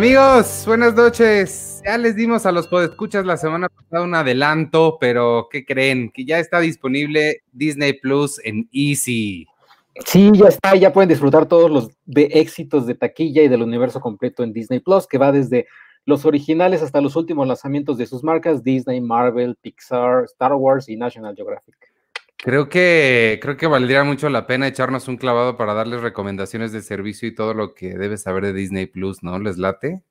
Amigos, buenas noches. Ya les dimos a los podescuchas la semana pasada un adelanto, pero ¿qué creen? Que ya está disponible Disney Plus en Easy. Sí, ya está, ya pueden disfrutar todos los de éxitos de taquilla y del universo completo en Disney Plus, que va desde los originales hasta los últimos lanzamientos de sus marcas Disney, Marvel, Pixar, Star Wars y National Geographic. Creo que, creo que valdría mucho la pena echarnos un clavado para darles recomendaciones de servicio y todo lo que debes saber de Disney Plus, ¿no? ¿Les late?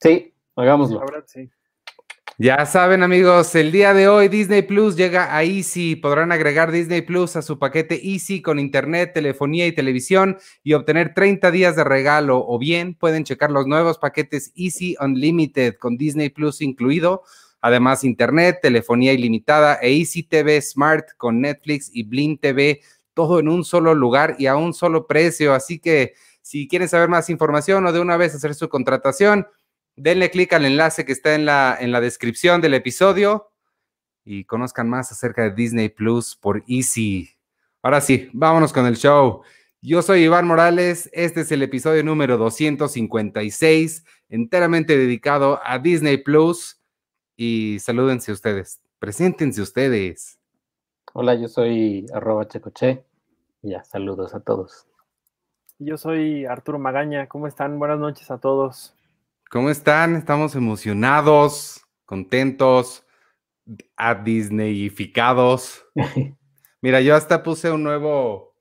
Sí, hagámoslo. sí. Ya saben, amigos, el día de hoy Disney Plus llega a Easy. Podrán agregar Disney Plus a su paquete Easy con internet, telefonía y televisión y obtener 30 días de regalo. O bien pueden checar los nuevos paquetes Easy Unlimited con Disney Plus incluido. Además, internet, telefonía ilimitada e Easy TV Smart con Netflix y Blim TV, todo en un solo lugar y a un solo precio. Así que si quieren saber más información o de una vez hacer su contratación, denle clic al enlace que está en la, en la descripción del episodio y conozcan más acerca de Disney Plus por Easy. Ahora sí, vámonos con el show. Yo soy Iván Morales, este es el episodio número 256, enteramente dedicado a Disney Plus. Y salúdense ustedes, preséntense ustedes. Hola, yo soy arroba checoche. Ya, saludos a todos. Yo soy Arturo Magaña, ¿cómo están? Buenas noches a todos. ¿Cómo están? Estamos emocionados, contentos, a Disneyificados. Mira, yo hasta puse un nuevo,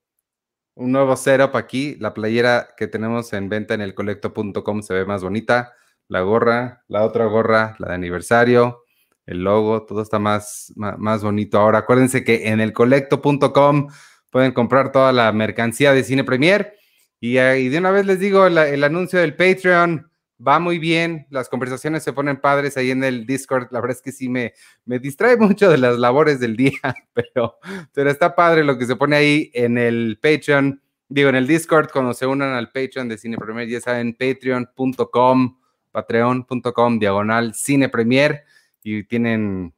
un nuevo setup aquí. La playera que tenemos en venta en el colecto.com se ve más bonita. La gorra, la otra gorra, la de aniversario, el logo, todo está más, más, bonito. Ahora, acuérdense que en el colecto.com pueden comprar toda la mercancía de Cine Premier. Y, y de una vez les digo el anuncio del Patreon va muy bien, las conversaciones se ponen padres ahí en el Discord, la verdad es que sí me, me distrae mucho de las labores del día, pero, pero está padre lo que se pone ahí en el Patreon, digo, en el Discord, cuando se unan al Patreon de Cine Premier, ya saben, patreon.com, patreon.com, diagonal Cine Premier, y tienen,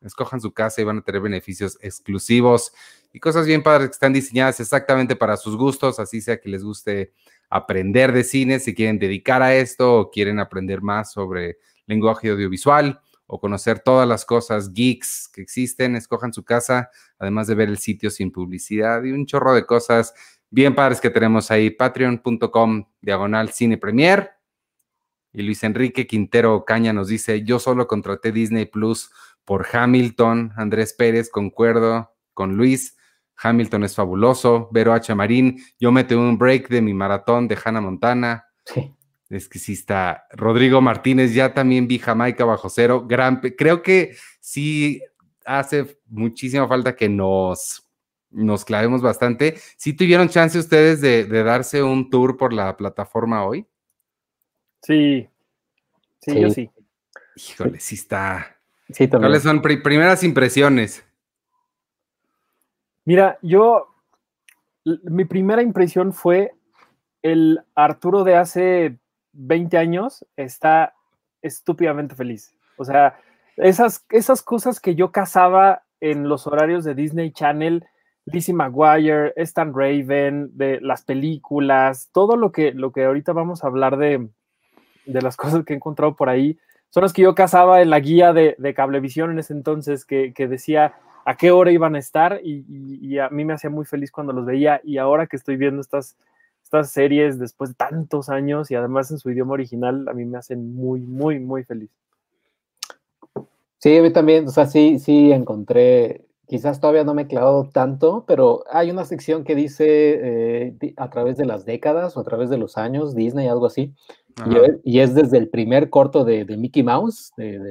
escojan su casa y van a tener beneficios exclusivos y cosas bien padres que están diseñadas exactamente para sus gustos, así sea que les guste aprender de cine, si quieren dedicar a esto o quieren aprender más sobre lenguaje audiovisual o conocer todas las cosas geeks que existen, escojan su casa, además de ver el sitio sin publicidad y un chorro de cosas bien padres que tenemos ahí, patreon.com diagonal cine premier. Y Luis Enrique Quintero Caña nos dice, yo solo contraté Disney Plus por Hamilton, Andrés Pérez, concuerdo con Luis. Hamilton es fabuloso, Vero H. Marín, yo metí un break de mi maratón de Hannah Montana. Sí. Es que sí está. Rodrigo Martínez, ya también vi Jamaica bajo cero. Gran, creo que sí hace muchísima falta que nos, nos clavemos bastante. ¿Sí tuvieron chance ustedes de, darse un tour por la plataforma hoy? Sí. Sí, yo sí. Híjole, sí está. Sí, también. ¿Cuáles son primeras impresiones? Mira, yo, mi primera impresión fue el Arturo de hace 20 años está estúpidamente feliz. O sea, esas, esas cosas que yo cazaba en los horarios de Disney Channel, Lizzie McGuire, Stan Raven, de las películas, todo lo que, lo que ahorita vamos a hablar de, de las cosas que he encontrado por ahí, son las que yo cazaba en la guía de, de Cablevisión en ese entonces, que, que decía, a qué hora iban a estar y, a mí me hacía muy feliz cuando los veía y ahora que estoy viendo estas, estas series después de tantos años y además en su idioma original, a mí me hacen muy, muy, muy feliz. Sí, a mí también, o sea, sí, sí encontré, quizás todavía no me he clavado tanto, pero hay una sección que dice eh, a través de las décadas o a través de los años, Disney, algo así, y, es desde el primer corto de, Mickey Mouse, en,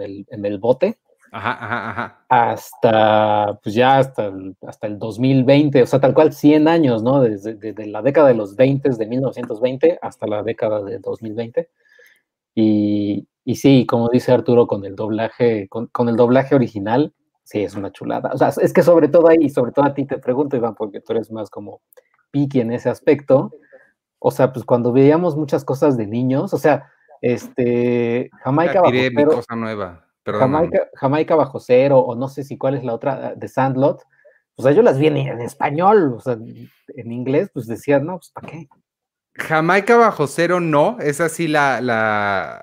el, en el bote, Ajá, ajá, ajá. Hasta, pues ya hasta el, hasta el 2020, o sea, tal cual 100 años, ¿no? Desde, la década de los 20, de 1920 hasta la década de 2020. Y, y sí, como dice Arturo, con el doblaje, con, el doblaje original, sí, es una chulada. O sea, es que sobre todo ahí, sobre todo a ti te pregunto, Iván, porque tú eres más como piqui en ese aspecto. O sea, pues cuando veíamos muchas cosas de niños, o sea, este, Jamaica bajo cero, cosa nueva. Jamaica, bajo cero, o no sé si cuál es la otra, de Sandlot, pues yo las vi en, español, o sea, en inglés, pues decían, no, pues ¿para qué? Jamaica bajo cero, no. Esa sí la, la,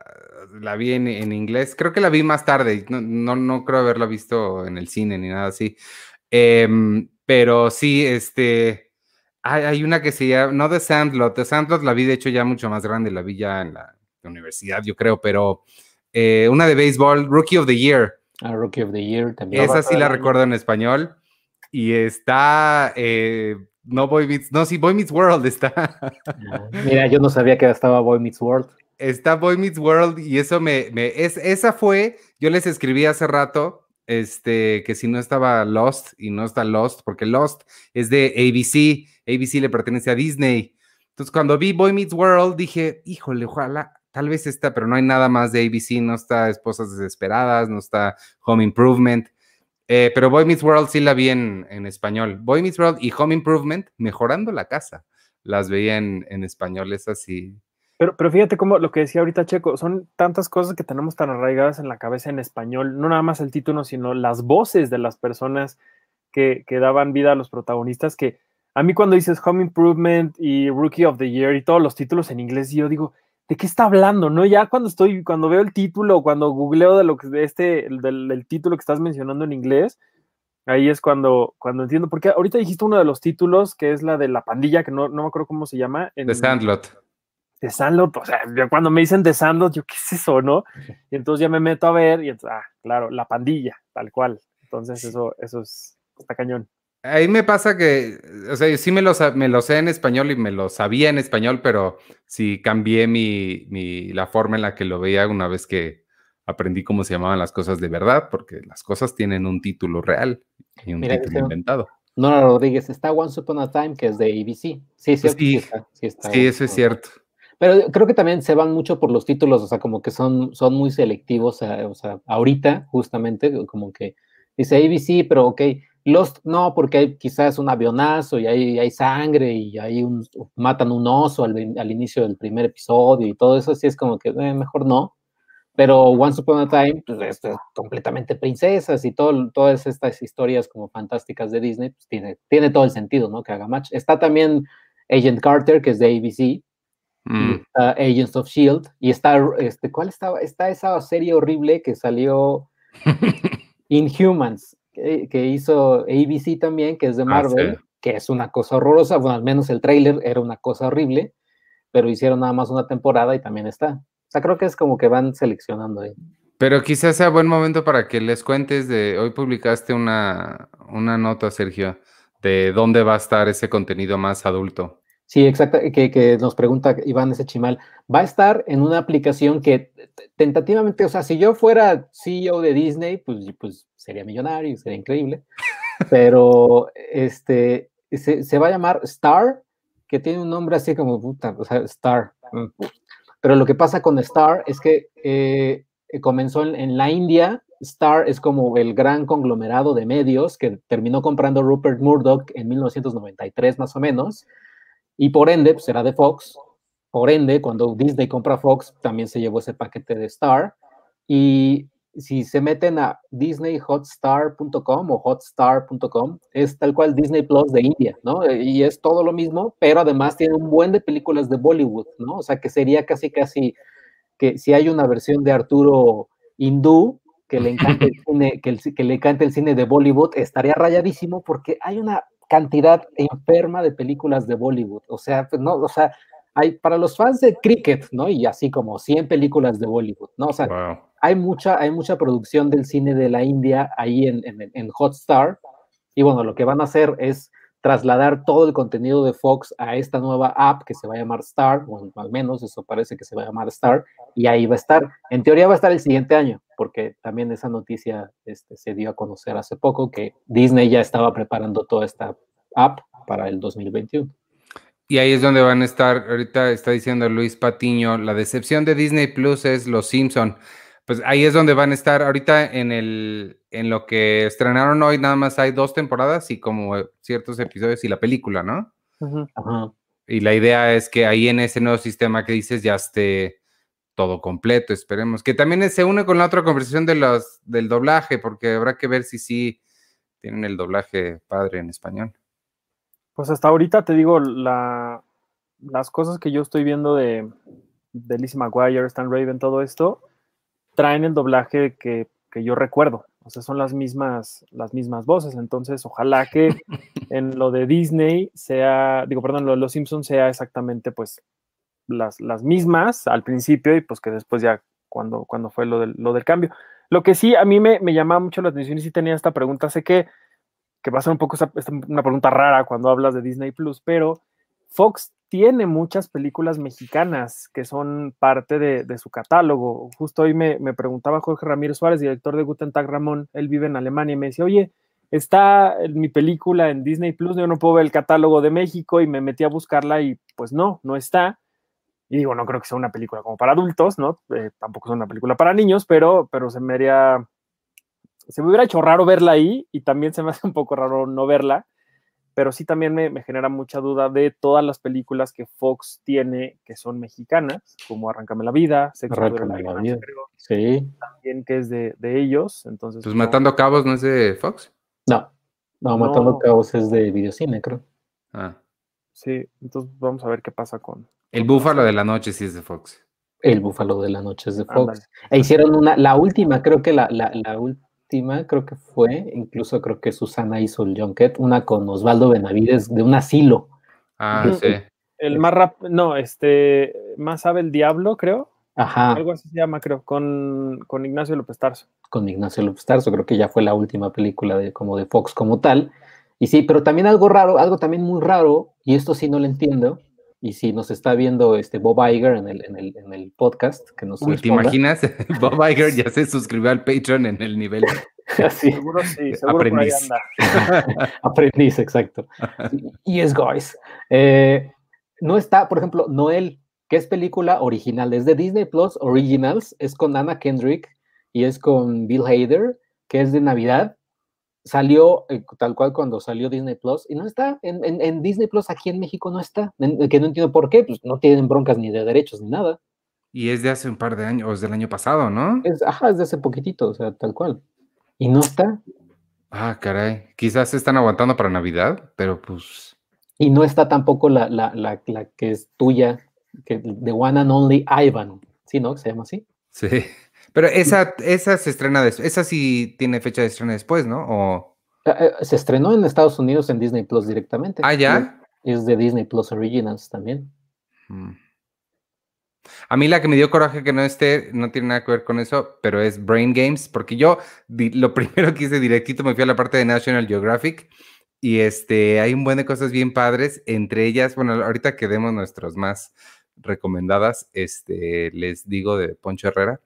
la vi en, inglés. Creo que la vi más tarde. No, no, creo haberla visto en el cine ni nada así. Em, pero sí, este. Hay, una que se llama. No The Sandlot. The Sandlot la vi, de hecho, ya mucho más grande. La vi ya en la, universidad, yo creo. Pero eh, una de béisbol, Rookie of the Year. Ah, Rookie of the Year también. Esa sí la recuerdo en español. Y está. Eh, no Boy Meets, no, sí, Boy Meets World está. Ah, mira, yo no sabía que estaba Boy Meets World. Está Boy Meets World y eso me, me es, esa fue, yo les escribí hace rato, este, que si no estaba Lost y no está Lost, porque Lost es de ABC, ABC le pertenece a Disney. Entonces cuando vi Boy Meets World dije, híjole, ojalá, tal vez está, pero no hay nada más de ABC, no está Esposas Desesperadas, no está Home Improvement. Eh, pero Boy Meets World sí la vi en, español. Boy Meets World y Home Improvement, mejorando la casa. Las veía en, en español, es así. Pero, pero fíjate cómo lo que decía ahorita Checo, son tantas cosas que tenemos tan arraigadas en la cabeza en español, no nada más el título, sino las voces de las personas que, que daban vida a los protagonistas, que a mí cuando dices Home Improvement y Rookie of the Year y todos los títulos en inglés, yo digo, ¿de qué está hablando? ¿No? Ya cuando estoy, cuando veo el título, cuando googleo de lo que de este, del, título que estás mencionando en inglés, ahí es cuando, cuando entiendo, porque ahorita dijiste uno de los títulos que es la de la pandilla, que no, no me acuerdo cómo se llama. En, The Sandlot. The Sandlot, o sea, cuando me dicen The Sandlot, yo, ¿qué es eso, no? Y entonces ya me meto a ver y entonces, ah, claro, la pandilla, tal cual. Entonces eso, eso es, está cañón. Ahí me pasa que, o sea, sí me lo, me lo sé en español y me lo sabía en español, pero sí cambié mi, mi, la forma en la que lo veía una vez que aprendí cómo se llamaban las cosas de verdad, porque las cosas tienen un título real y un título inventado. Nora Rodríguez, está Once Upon a Time, que es de ABC. Sí, sí, sí, sí, eso es cierto. Pero creo que también se van mucho por los títulos, o sea, como que son, son muy selectivos, o sea, ahorita justamente, como que dice ABC, pero ok, Lost no, porque hay quizás un avionazo y hay, hay sangre y hay un, matan un oso al, inicio del primer episodio y todo eso, así es como que eh, mejor no. Pero Once Upon a Time, pues es completamente princesas y todo, todas estas historias como fantásticas de Disney, pues tiene, tiene todo el sentido, ¿no? Que haga match. Está también Agent Carter, que es de ABC, mm. está Agents of Shield, y está, este, ¿cuál estaba? Está esa serie horrible que salió Inhumans, que, hizo ABC también, que es de ah, Marvel, que es una cosa horrorosa, bueno, al menos el tráiler era una cosa horrible, pero hicieron nada más una temporada y también está. O sea, creo que es como que van seleccionando ahí. Pero quizás sea buen momento para que les cuentes de, hoy publicaste una, una nota, Sergio, de dónde va a estar ese contenido más adulto. Sí, exacto, que, que, nos pregunta Iván ese chimal. Va a estar en una aplicación que tentativamente, o sea, si yo fuera CEO de Disney, pues, pues sería millonario, sería increíble. Pero este se, se, va a llamar Star, que tiene un nombre así como puta, o sea, Star. Pero lo que pasa con Star es que eh, comenzó en, en la India. Star es como el gran conglomerado de medios que terminó comprando Rupert Murdoch en 1993 más o menos y por ende, pues era de Fox. Por ende, cuando Disney compra Fox, también se llevó ese paquete de Star. Y si se meten a disneyhotstar.com o hotstar.com, es tal cual Disney Plus de India, ¿no? Y es todo lo mismo, pero además tiene un buen de películas de Bollywood, ¿no? O sea, que sería casi, casi que si hay una versión de Arturo hindú que le encanta el cine, que, que le encanta el cine de Bollywood, estaría rayadísimo porque hay una cantidad enferma de películas de Bollywood. O sea, pues, no, o sea, hay para los fans de cricket, ¿no? Y así como 100 películas de Bollywood, ¿no? O sea, hay, mucha, hay mucha producción del cine de la India ahí en, en, en Hotstar. Y bueno, lo que van a hacer es trasladar todo el contenido de Fox a esta nueva app que se va a llamar Star, o al menos eso parece que se va a llamar Star, y ahí va a estar. En teoría va a estar el siguiente año, porque también esa noticia este, se dio a conocer hace poco, que Disney ya estaba preparando toda esta app para el 2021. Y ahí es donde van a estar, ahorita está diciendo Luis Patiño, la decepción de Disney Plus es Los Simpson pues ahí es donde van a estar ahorita en el en lo que estrenaron hoy nada más hay dos temporadas y como ciertos episodios y la película, ¿no? Y la idea es que ahí en ese nuevo sistema que dices ya esté todo completo, esperemos. Que también se une con la otra conversación de los, del doblaje, porque habrá que ver si sí tienen el doblaje padre en español. Pues hasta ahorita te digo, la, las cosas que yo estoy viendo de, de Lizzie McGuire, Stan Raven, todo esto, traen el doblaje que, que yo recuerdo. O sea, son las mismas, las mismas voces. Entonces, ojalá que en lo de Disney sea, digo, perdón, lo de los Simpsons sea exactamente pues las, las mismas al principio y pues que después ya cuando, cuando fue lo del, lo del cambio. Lo que sí a mí me, me llamaba mucho la atención y sí tenía esta pregunta, sé que, que va a ser un poco una pregunta rara cuando hablas de Disney Plus, pero Fox tiene muchas películas mexicanas que son parte de, su catálogo. Justo hoy me, preguntaba Jorge Ramírez Suárez, director de Guten Tag Ramón, él vive en Alemania, y me decía, oye, está mi película en Disney Plus, yo no puedo ver el catálogo de México y me metí a buscarla y pues no, no está. Y digo, no creo que sea una película como para adultos, ¿no? Eh, tampoco es una película para niños, pero, pero se me haría, se me hubiera hecho raro verla ahí y también se me hace un poco raro no verla pero sí también me, genera mucha duda de todas las películas que Fox tiene que son mexicanas, como Arráncame la vida, Arráncame la vida, sí. También que es de, ellos, entonces... Pues Matando Cabos no es de Fox. No, no, Matando Cabos es de Videocine, creo. Ah. Sí, entonces vamos a ver qué pasa con... El Búfalo de la Noche sí es de Fox. El Búfalo de la Noche es de Fox. E hicieron una, la última, creo que la, la, la, creo que fue, incluso creo que Susana hizo el Junket, una con Osvaldo Benavides de un asilo. Ah, sí. El más rápido, no, este, más sabe el diablo, creo. Ajá. Algo así se llama, creo, con, con Ignacio López Tarso. Con Ignacio López Tarso, creo que ya fue la última película de, como de Fox como tal. Y sí, pero también algo raro, algo también muy raro, y esto sí no lo entiendo, y si nos está viendo este Bob Iger en el, en el, en el podcast, que nos Uy, ¿Te imaginas? Bob Iger ya se suscribió al Patreon en el nivel. Así. Seguro sí, seguro Aprendiz. Aprendiz, exacto. Y es guys. Eh, no está, por ejemplo, Noel, que es película original, es de Disney Plus Originals, es con Anna Kendrick y es con Bill Hader, que es de Navidad, salió eh, tal cual cuando salió Disney Plus y no está en, Disney Plus aquí en México no está, que no entiendo por qué, pues no tienen broncas ni de derechos ni nada. Y es de hace un par de años, o es del año pasado, ¿no? Es, ajá, es de hace poquitito, o sea, tal cual. Y no está. Ah, caray. Quizás se están aguantando para Navidad, pero pues. Y no está tampoco la, la, la, la que es tuya, que The One and Only Ivan, ¿sí, no? Se llama así. Sí. Pero esa, esa se estrena, de, esa sí tiene fecha de estreno después, ¿no? O... Eh, eh, se estrenó en Estados Unidos en Disney Plus directamente. Ah, ya. Es de Disney Plus Originals también. Mm. A mí la que me dio coraje que no esté, no tiene nada que ver con eso, pero es Brain Games, porque yo lo primero que hice directito me fui a la parte de National Geographic y este, hay un buen de cosas bien padres, entre ellas, bueno, ahorita que demos nuestros más recomendadas, este, les digo de Poncho Herrera,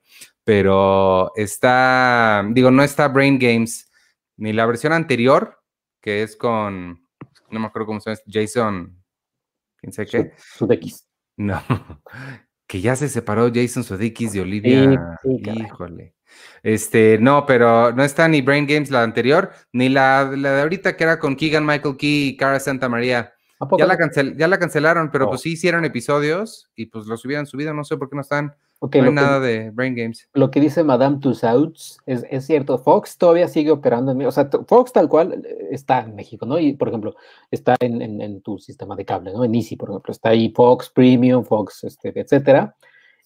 pero está, digo, no está Brain Games, ni la versión anterior, que es con, no me acuerdo cómo se llama, Jason, quién sé qué. Sudeikis. No, que ya se separó Jason Sudeikis de Olivia. Híjole. Este, no, pero no está ni Brain Games la anterior, ni la, la de ahorita que era con Keegan Michael Key y Cara Santa María. Ya la, ya la cancelaron, pero pues oh. sí hicieron episodios y pues los hubieran subido, no sé por qué no están. no hay nada de Brain Games. Lo que dice Madame Tussauds es, es cierto, Fox todavía sigue operando en o sea, Fox tal cual eh, está en México, ¿no? Y por ejemplo, está en, en, tu sistema de cable, ¿no? En Easy, por ejemplo, está ahí Fox Premium, Fox, este, etcétera.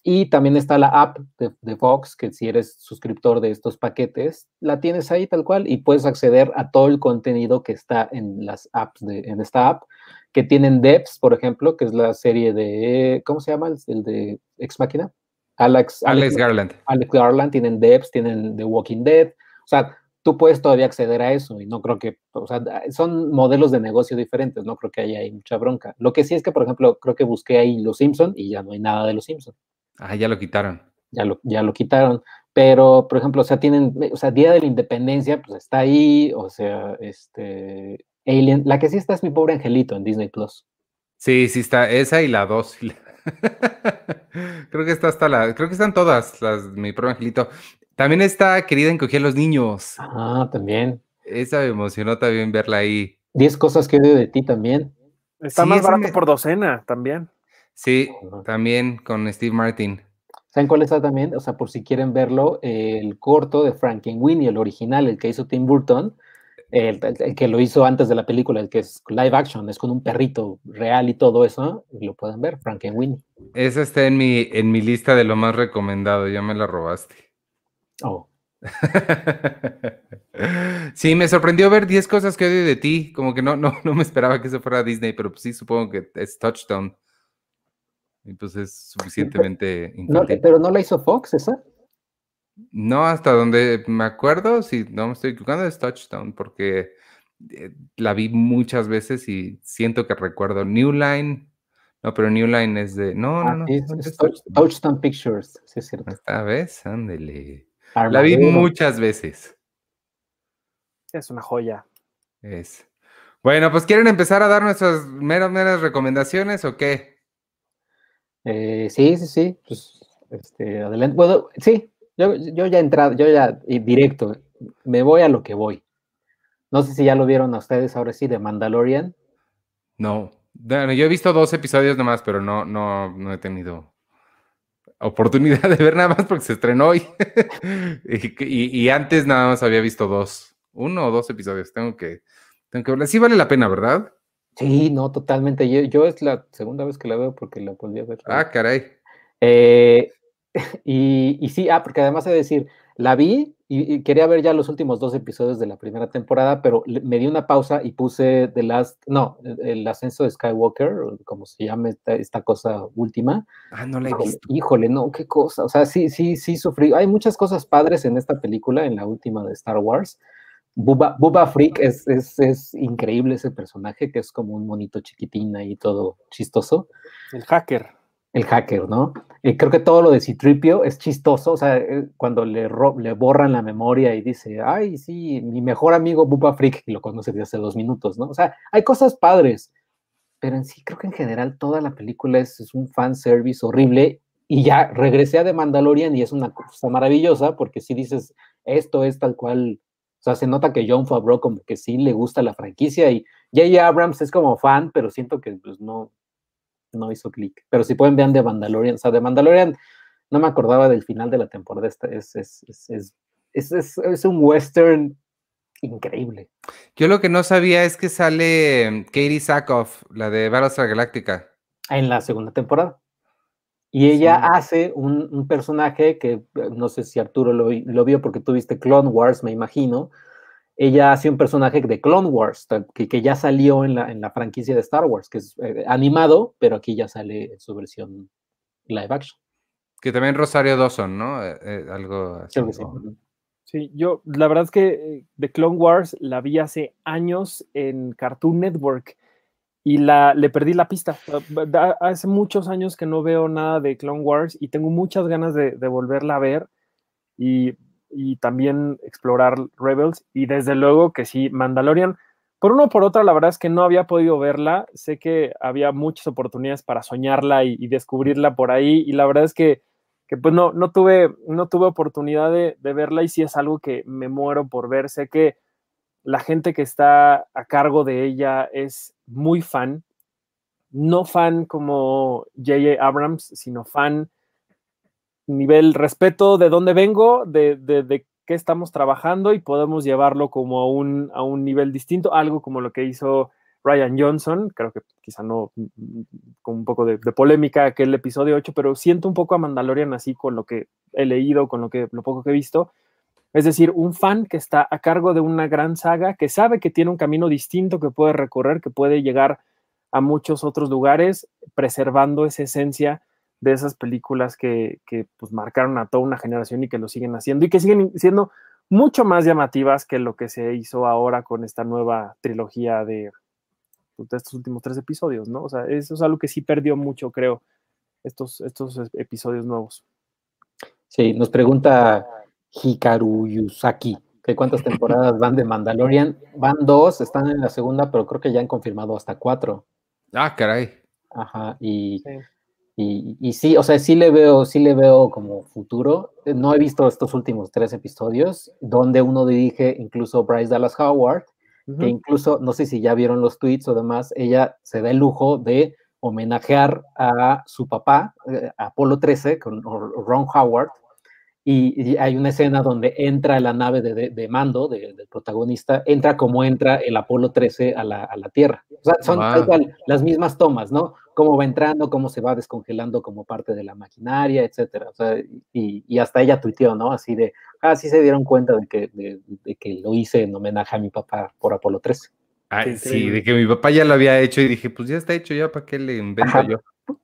Y también está la app de, de, Fox, que si eres suscriptor de estos paquetes, la tienes ahí tal cual y puedes acceder a todo el contenido que está en las apps de, en esta app que tienen Debs, por ejemplo, que es la serie de, ¿cómo se llama? El de Ex Máquina. Alex, Alex, Garland. Alex Garland, tienen Debs, tienen The Walking Dead. O sea, tú puedes todavía acceder a eso y no creo que, o sea, son modelos de negocio diferentes, no creo que haya ahí mucha bronca. Lo que sí es que, por ejemplo, creo que busqué ahí Los Simpson y ya no hay nada de Los Simpson. Ah, ya lo quitaron. Ya lo, ya lo quitaron. Pero, por ejemplo, o sea, tienen, o sea, Día de la Independencia, pues está ahí, o sea, este, Alien. La que sí está es mi pobre angelito en Disney Plus. Sí, sí está. Esa y la dos. creo que está hasta la. Creo que están todas las mi pobre angelito. También está Querida Encogía a los Niños. Ah, también. Esa me emocionó también verla ahí. Diez cosas que odio de ti también. Está más barato por docena también. Sí, también con Steve Martin. ¿Saben cuál está también? O sea, por si quieren verlo, el corto de Frankenweenie, el original, el que hizo Tim Burton, El, que lo hizo antes de la película, el que es live action, es con un perrito real y todo eso, lo pueden ver, Winnie. Esa está en mi, en mi lista de lo más recomendado, ya me la robaste. Oh. sí, me sorprendió ver 10 cosas que odio de ti, como que no, no, no me esperaba que eso fuera Disney, pero pues sí, supongo que es Touchdown. Y pues es suficientemente pero no la hizo Fox, ¿esa? No, hasta donde me acuerdo, si no me estoy equivocando, es Touchdown, porque eh, la vi muchas veces y siento que recuerdo New Line. No, pero New Line es de. No, no, no. Touchdown Pictures, sí es cierto. Esta vez, ándele. La vi muchas veces. Es una joya. Es. Bueno, pues ¿quieren empezar a dar nuestras meras, meras recomendaciones o qué? Eh, sí, sí, sí. Pues, este, adelante. Bueno, sí, yo, ya he entrado, yo ya directo, me voy a lo que voy. No sé si ya lo vieron a ustedes ahora sí de Mandalorian. No, yo he visto dos episodios nomás, pero no, no, no he tenido oportunidad de ver nada más porque se estrenó hoy. y, antes nada más había visto dos, uno o dos episodios. Tengo que, tengo que verla. Sí vale la pena, ¿verdad? Sí, no, totalmente. Yo, yo es la segunda vez que la veo porque la podía ver. Ah, caray. Eh, y, sí, ah, porque además de decir, la vi y, quería ver ya los últimos dos episodios de la primera temporada, pero me di una pausa y puse The Last, no, el ascenso de Skywalker, como se llama esta, cosa última. Ah, no la he visto. Híjole, no, qué cosa. O sea, sí, sí, sí sufrí. Hay muchas cosas padres en esta película, en la última de Star Wars. Bubba, Bubba Freak es, es, es, increíble ese personaje que es como un monito chiquitín ahí todo chistoso. El hacker el hacker, ¿no? Y creo que todo lo de Citripio es chistoso, o sea, eh, cuando le, le borran la memoria y dice, ay, sí, mi mejor amigo Bupa Freak, que lo conoce desde hace dos minutos, ¿no? O sea, hay cosas padres, pero en sí creo que en general toda la película es, es un fanservice horrible y ya regresé a The Mandalorian y es una cosa maravillosa porque si dices, esto es tal cual, sea, se nota que John Favreau como que sí le gusta la franquicia y J.J. Abrams es como fan, pero siento que pues no, no hizo clic. Pero si pueden ver de Mandalorian, o sea, de Mandalorian no me acordaba del final de la temporada. Esta es, es, es, es, es un western increíble. Yo lo que no sabía es que sale Katie Sackhoff, la de Battlestar Galactica. En la segunda temporada. Y ella hace un, personaje que no sé si Arturo lo, lo, vio porque tuviste Clone Wars, me imagino, ella hace un personaje de Clone Wars, que, que ya salió en la, en la, franquicia de Star Wars, que es eh, animado, pero aquí ya sale en su versión live action. Que también Rosario Dawson, ¿no? Eh, eh, algo así. Sí, sí. yo la verdad es que The Clone Wars la vi hace años en Cartoon Network y la, le perdí la pista. Hace muchos años que no veo nada de Clone Wars y tengo muchas ganas de, volverla a ver. Y y también explorar Rebels. Y desde luego que sí, Mandalorian, por uno por otra, la verdad es que no había podido verla. Sé que había muchas oportunidades para soñarla y, descubrirla por ahí. Y la verdad es que, que pues no, no, tuve, no tuve oportunidad de, de, verla y sí es algo que me muero por ver. Sé que la gente que está a cargo de ella es muy fan. No fan como J.J. Abrams, sino fan nivel respeto de dónde vengo, de, de, qué estamos trabajando y podemos llevarlo como a un, a un nivel distinto, algo como lo que hizo Ryan Johnson, creo que quizá no con un poco de, polémica aquel episodio 8, pero siento un poco a Mandalorian así con lo que he leído, con lo, que, lo poco que he visto. Es decir, un fan que está a cargo de una gran saga, que sabe que tiene un camino distinto que puede recorrer, que puede llegar a muchos otros lugares, preservando esa esencia de esas películas que, pues marcaron a toda una generación y que lo siguen haciendo y que siguen siendo mucho más llamativas que lo que se hizo ahora con esta nueva trilogía de, pues, estos últimos tres episodios, ¿no? O sea, eso es algo que sí perdió mucho, creo, estos, estos episodios nuevos. Sí, nos pregunta Hikaru Yusaki, que cuántas temporadas van de Mandalorian. Van dos, están en la segunda, pero creo que ya han confirmado hasta cuatro. Ah, caray. Ajá, y y, sí, o sea, sí le veo, sí le veo como futuro. No he visto estos últimos tres episodios, donde uno dirige incluso Bryce Dallas Howard, que incluso, no sé si ya vieron los tweets o demás, ella se da el lujo de homenajear a su papá, eh, Apolo 13, con Ron Howard, y, hay una escena donde entra la nave de, mando del protagonista, entra como entra el Apolo 13 a la, Tierra. O sea, son las mismas tomas, ¿no? Cómo va entrando, cómo se va descongelando como parte de la maquinaria, etcétera. O sea, y, hasta ella tuiteó, ¿no? Así de, ah, sí se dieron cuenta de que, de, que lo hice en homenaje a mi papá por Apolo 13. Sí, de que mi papá ya lo había hecho y dije, pues ya está hecho, ya para qué le invento yo.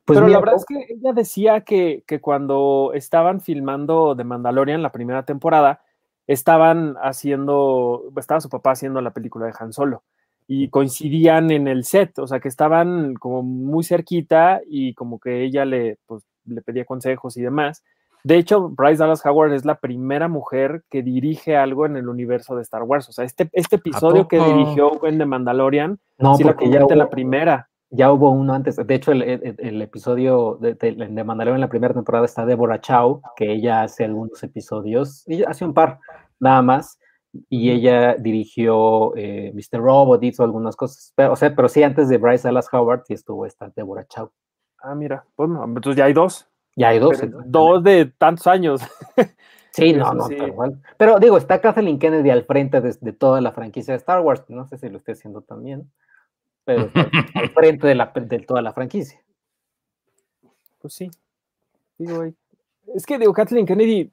Pues Pero la verdad es que ella decía que, cuando estaban filmando The Mandalorian la primera temporada, estaban haciendo, estaba su papá haciendo la película de Han Solo y coincidían en el set, o sea que estaban como muy cerquita y como que ella le, pues, le pedía consejos y demás. De hecho, Bryce Dallas Howard es la primera mujer que dirige algo en el universo de Star Wars. O sea, este, este episodio que dirigió en The Mandalorian, no, sí porque la la primera ya hubo uno antes. De hecho, el, episodio de, de, de, Mandalorian en la primera temporada está Deborah Chow, que ella hace algunos episodios, ella hace un par nada más, y ella dirigió eh, Mr. Robot, hizo algunas cosas. Pero, o sea, pero sí, antes de Bryce Dallas Howard, sí estuvo esta Deborah Chow. Ah, mira, bueno, entonces ya hay dos. Ya hay dos. dos de tantos años. Sí, no, no, tal cual. Pero digo, está Kathleen Kennedy al frente de, de, toda la franquicia de Star Wars. No sé si lo esté haciendo también pero al frente de, la, de toda la franquicia. Pues sí. es que digo, Kathleen Kennedy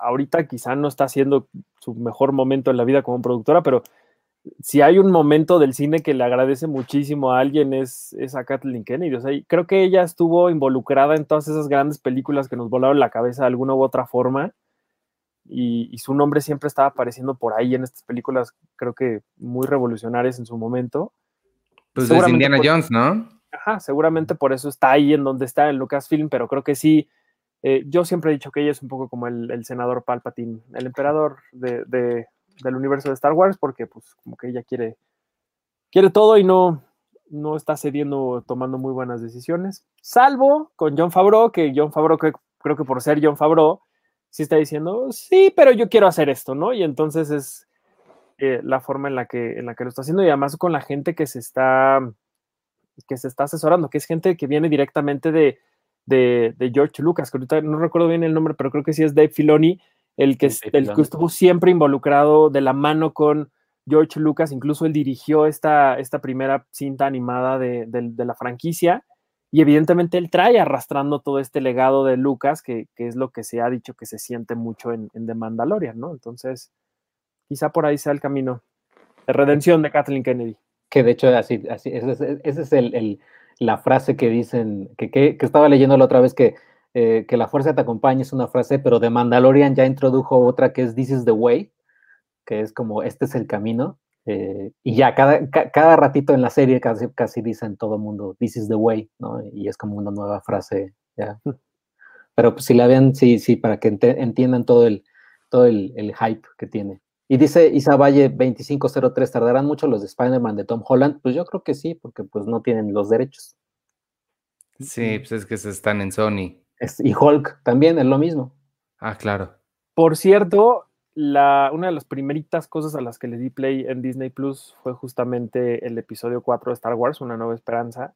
ahorita quizá no está haciendo su mejor momento en la vida como productora, pero si hay un momento del cine que le agradece muchísimo a alguien es, es a Kathleen Kennedy. O sea, creo que ella estuvo involucrada en todas esas grandes películas que nos volaron la cabeza de alguna u otra forma. Y, y, su nombre siempre estaba apareciendo por ahí en estas películas, creo que muy revolucionarias en su momento. Pues es Indiana Jones, ¿no? Ajá, seguramente por eso está ahí en donde está en Lucasfilm, pero creo que sí. Eh, yo siempre he dicho que ella es un poco como el, senador Palpatine, el emperador de, del universo de Star Wars, porque pues como que ella quiere, quiere todo y no, no está cediendo, tomando muy buenas decisiones, salvo con John Favreau, que John Favreau, creo que por ser John Favreau, sí está diciendo, sí, pero yo quiero hacer esto, ¿no? Y entonces es, eh, la forma en la, que, en la que lo está haciendo y además con la gente que se está, que se está asesorando, que es gente que viene directamente de, de, George Lucas, que ahorita no recuerdo bien el nombre, pero creo que sí es Dave Filoni, el que, el que estuvo siempre involucrado de la mano con George Lucas, incluso él dirigió esta, esta primera cinta animada de, la franquicia. Y evidentemente él trae arrastrando todo este legado de Lucas, que, es lo que se ha dicho que se siente mucho en, en The Mandalorian, ¿no? Entonces, quizá por ahí sea el camino de redención de Kathleen Kennedy. Que de hecho, así, así esa es, el, la frase que dicen, que, que, estaba leyendo la otra vez, que, eh, que la fuerza te acompaña es una frase, pero de Mandalorian ya introdujo otra que es This is the way, que es como este es el camino. Eh, y ya cada, cada ratito en la serie casi, casi dicen todo el mundo, this is the way, ¿no? Y es como una nueva frase, ya. Pero pues, si la ven, sí, sí, para que entiendan todo el, todo el, el hype que tiene. Y dice Isa Valle 2503, ¿tardarán mucho los de Spider-Man de Tom Holland? Pues yo creo que sí, porque pues no tienen los derechos. Sí, pues es que se están en Sony. Y Hulk también es lo mismo. Ah, claro. Por cierto, la, una de las primeritas cosas a las que le di play en Disney Plus fue justamente el episodio 4 de Star Wars, Una Nueva Esperanza,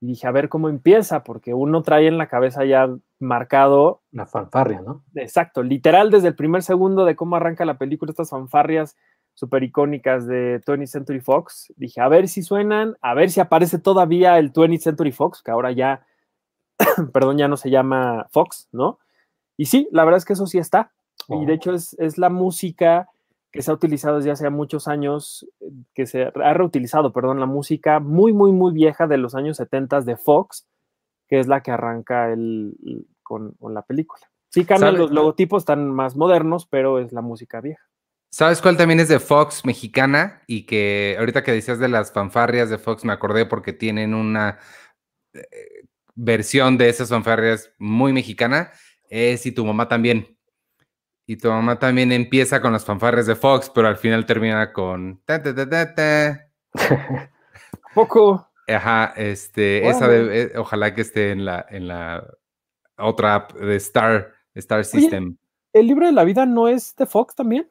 y dije, a ver cómo empieza, porque uno trae en la cabeza ya marcado. La fanfarria, ¿no? Exacto, literal desde el primer segundo de cómo arranca la película, estas fanfarrias super icónicas de 20th Century Fox. Dije, a ver si suenan, a ver si aparece todavía el 20th Century Fox, que ahora ya, perdón, ya no se llama Fox, ¿no? Y sí, la verdad es que eso sí está. Y de oh. hecho es, es la música que se ha utilizado desde hace muchos años, que se ha reutilizado, perdón, la música muy, muy, muy vieja de los años 70 de Fox, que es la que arranca el, con, la película. Sí cambian los logotipos, están más modernos, pero es la música vieja. ¿Sabes cuál también es de Fox mexicana? Y que ahorita que decías de las fanfarrias de Fox me acordé porque tienen una eh, versión de esas fanfarrias muy mexicana. Es y tu mamá también. Y tu mamá también empieza con las fanfarres de Fox, pero al final termina con. Poco. Ajá, este, esa de, eh, ojalá que esté en la, en la otra app de Star, Star System. ¿El libro de la vida no es de Fox también?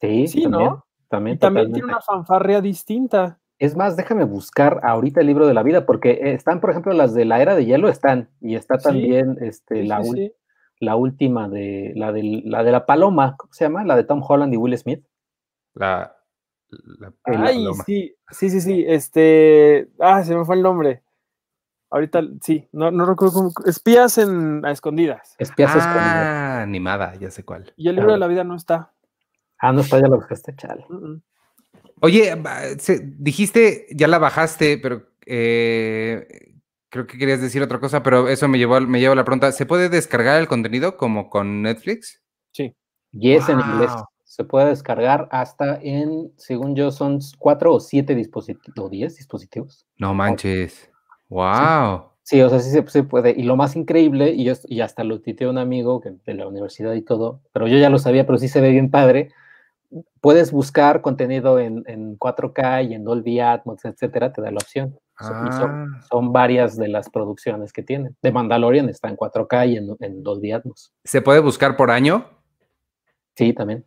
Sí, sí, ¿no? También, también tiene una fanfarria distinta. Es más, déjame buscar ahorita el libro de la vida, porque están, por ejemplo, las de la era de hielo están, y está también este, la, la última de la, de la de la paloma, ¿cómo se llama? La de Tom Holland y Will Smith. La, Ay, sí, sí, sí, sí. Este. Ah, se me fue el nombre. Ahorita, sí, no, no recuerdo cómo. Espías en, a escondidas. Espías ah, escondidas. animada, ya sé cuál. Y el libro de la vida no está. Ah, no está, ya lo buscaste, chale. Oye, dijiste, ya la bajaste, pero eh, creo que querías decir otra cosa, pero eso me llevó, me llevó a la pregunta. ¿Se puede descargar el contenido como con Netflix? Sí. Y es en inglés se puede descargar hasta en, según yo, son cuatro o siete dispositivos, o diez dispositivos. No manches. Wow. Sí. o sea, sí se, puede. Y lo más increíble, y, yo, y hasta lo tité un amigo de la universidad y todo, pero yo ya lo sabía, pero sí se ve bien padre. Puedes buscar contenido en, 4K y en Dolby Atmos, etcétera, te da la opción. Ah. Son, varias de las producciones que tienen. De Mandalorian está en 4K y en, en Dolby Atmos. ¿Se puede buscar por año? Sí, también.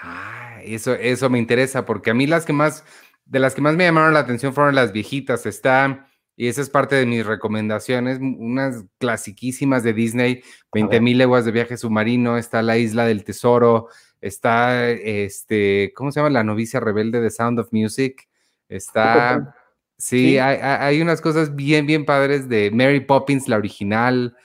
Ah, eso, eso me interesa, porque a mí las que más, de las que más me llamaron la atención fueron las viejitas. Está, y esa es parte de mis recomendaciones, unas clasiquísimas de Disney, 20 mil leguas de viaje submarino, está La Isla del Tesoro, está, este, ¿cómo se llama? La novicia rebelde de Sound of Music, está... Sí, Hay, unas cosas bien, bien padres de Mary Poppins, la original,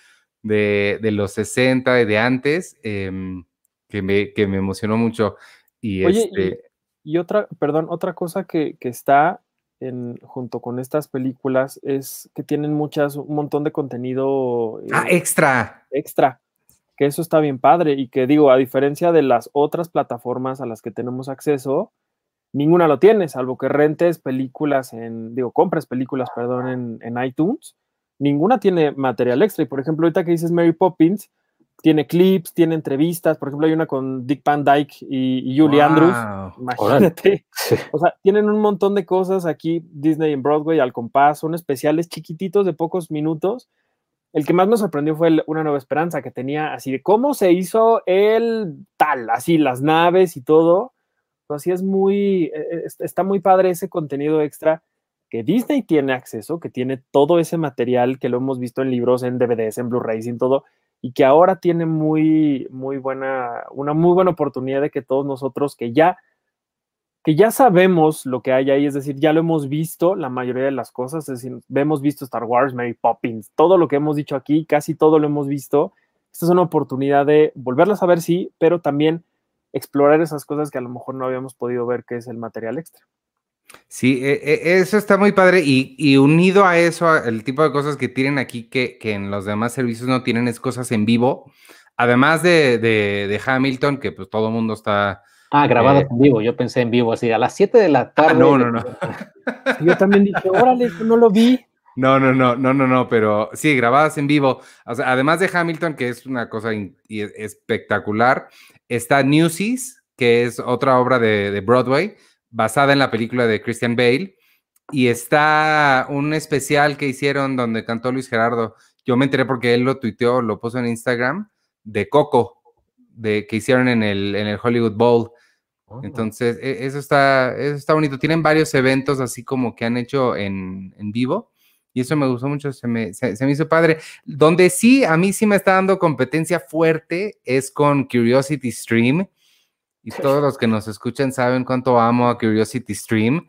de, de los 60 y de antes. Em, que me, que me emocionó mucho. Y este... Y, otra, perdón, otra cosa que, que está en, junto con estas películas es que tienen muchas, un montón de contenido. ah, eh, extra. Extra. Que eso está bien padre. Y que digo, a diferencia de las otras plataformas a las que tenemos acceso, ninguna lo tiene, salvo que rentes películas en, digo, compres películas, perdón, en, en iTunes. Ninguna tiene material extra. Y por ejemplo, ahorita que dices Mary Poppins, tiene clips, tiene entrevistas, por ejemplo, hay una con Dick Van Dyke y, Julie Andrews. Imagínate. O sea, tienen un montón de cosas aquí, Disney en Broadway al compás, son especiales chiquititos de pocos minutos. El que más me sorprendió fue Una Nueva Esperanza, que tenía así de cómo se hizo el tal, así las naves y todo. Así es muy, e, e, está muy padre ese contenido extra que Disney tiene acceso, que tiene todo ese material que lo hemos visto en libros, en DVDs, en Blu-rays y todo, y que ahora tiene muy, muy buena, una muy buena oportunidad de que todos nosotros que ya, que ya sabemos lo que hay ahí, es decir, ya lo hemos visto la mayoría de las cosas, es decir, hemos visto Star Wars, Mary Poppins, todo lo que hemos dicho aquí, casi todo lo hemos visto. Esta es una oportunidad de volverlas a ver, sí, pero también explorar esas cosas que a lo mejor no habíamos podido ver, que es el material extra. Sí, e, e, eso está muy padre y, unido a eso, el tipo de cosas que tienen aquí que, en los demás servicios no tienen es cosas en vivo, además de, Hamilton, que pues todo el mundo está... Ah, grabado eh, en vivo, yo pensé en vivo, así a las 7 de la ah, tarde. no, no, no. yo también dije, órale, no lo vi. No, no, no, no, no, no, pero sí, grabadas en vivo. además de Hamilton, que es una cosa espectacular, está Newsies, que es otra obra de Broadway, basada en la película de Christian Bale. Y está un especial que hicieron donde cantó Luis Gerardo. Yo me enteré porque él lo tuiteó, lo puso en Instagram, de Coco, de, que hicieron en el, en el Hollywood Bowl. Oh. Entonces, e, eso está, eso está bonito. Tienen varios eventos así como que han hecho en, vivo. Y eso me gustó mucho, se me, se me, hizo padre. Donde sí, a mí sí me está dando competencia fuerte es con Curiosity Stream y todos los que nos escuchan saben cuánto amo a Curiosity Stream,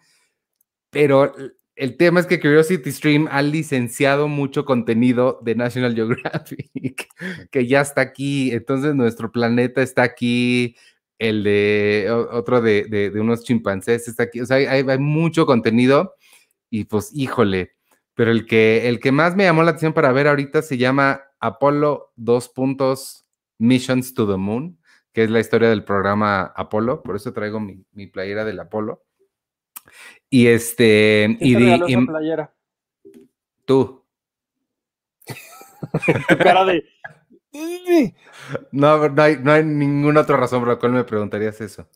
pero el tema es que Curiosity Stream ha licenciado mucho contenido de National Geographic, que ya está aquí, entonces nuestro planeta está aquí, el de otro de, unos chimpancés está aquí, o sea, hay, hay, mucho contenido y pues híjole, pero el que, el que más me llamó la atención para ver ahorita se llama Apolo 2. Missions to the Moon que es la historia del programa Apolo, por eso traigo mi, playera del Apolo. Y este. y, di, playera? Tú. cara de. no, no hay, no hay ninguna otra razón por la cual me preguntarías eso.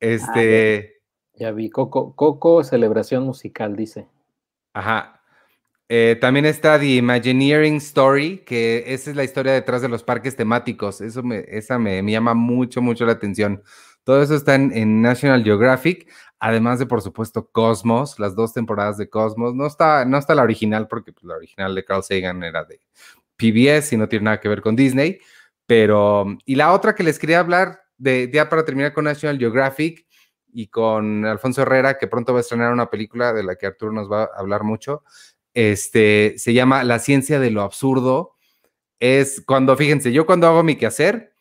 Este. ya vi, Coco, Coco, celebración musical, dice. Ajá. Eh, también está The Imagineering Story, que esa es la historia detrás de los parques temáticos. Eso me, esa me, llama mucho, mucho la atención. Todo eso está en, National Geographic, además de, por supuesto, Cosmos, las dos temporadas de Cosmos. No está, no está la original, porque pues, la original de Carl Sagan era de PBS y no tiene nada que ver con Disney. Pero, y la otra que les quería hablar, de, ya para terminar con National Geographic y con Alfonso Herrera, que pronto va a estrenar una película de la que Arturo nos va a hablar mucho, este, se llama La ciencia de lo absurdo. Es cuando, fíjense, yo cuando hago mi quehacer,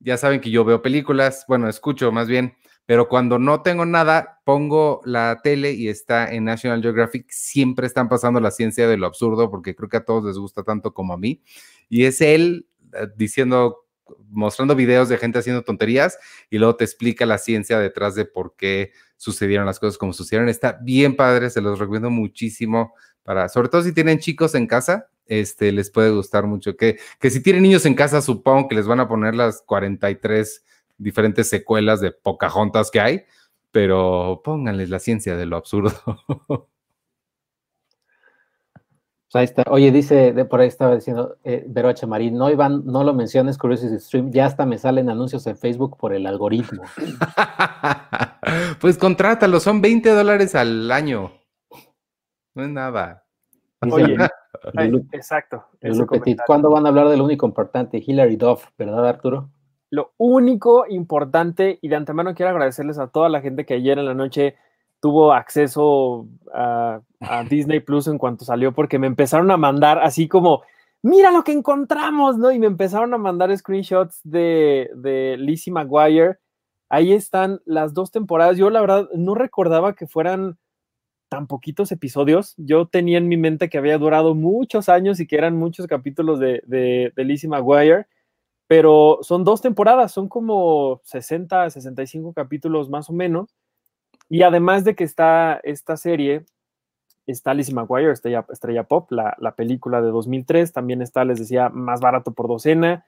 ya saben que yo veo películas, bueno, escucho más bien, pero cuando no tengo nada, pongo la tele y está en National Geographic, siempre están pasando la ciencia de lo absurdo, porque creo que a todos les gusta tanto como a mí. Y es él eh, diciendo, mostrando videos de gente haciendo tonterías y luego te explica la ciencia detrás de por qué sucedieron las cosas como sucedieron. Está bien padre, se los recomiendo muchísimo para, sobre todo si tienen chicos en casa, este, les puede gustar mucho. Que, que si tienen niños en casa, supongo que les van a poner las 43 diferentes secuelas de Pocahontas que hay, pero pónganles la ciencia de lo absurdo. Pues ahí está. Oye, dice, de por ahí estaba diciendo eh, Vero H. Marín, no Iván, no lo menciones Curiosity Stream, ya hasta me salen anuncios en Facebook por el algoritmo. pues contrátalo, son 20 dólares al año. No es nada. Oye, exacto. ¿Cuándo van a hablar de lo único importante? Hillary Duff, ¿verdad, Arturo? Lo único importante, y de antemano quiero agradecerles a toda la gente que ayer en la noche tuvo acceso a, Disney Plus en cuanto salió, porque me empezaron a mandar así como, mira lo que encontramos, ¿no? Y me empezaron a mandar screenshots de, de Lizzie McGuire. Ahí están las dos temporadas. Yo la verdad no recordaba que fueran tan poquitos episodios. Yo tenía en mi mente que había durado muchos años y que eran muchos capítulos de, de, de Lizzie McGuire pero son dos temporadas, son como 60, 65 capítulos más o menos. Y además de que está esta serie, está Lizzie McGuire, Estrella, Estrella Pop, la, película de 2003, también está, les decía, Más barato por docena.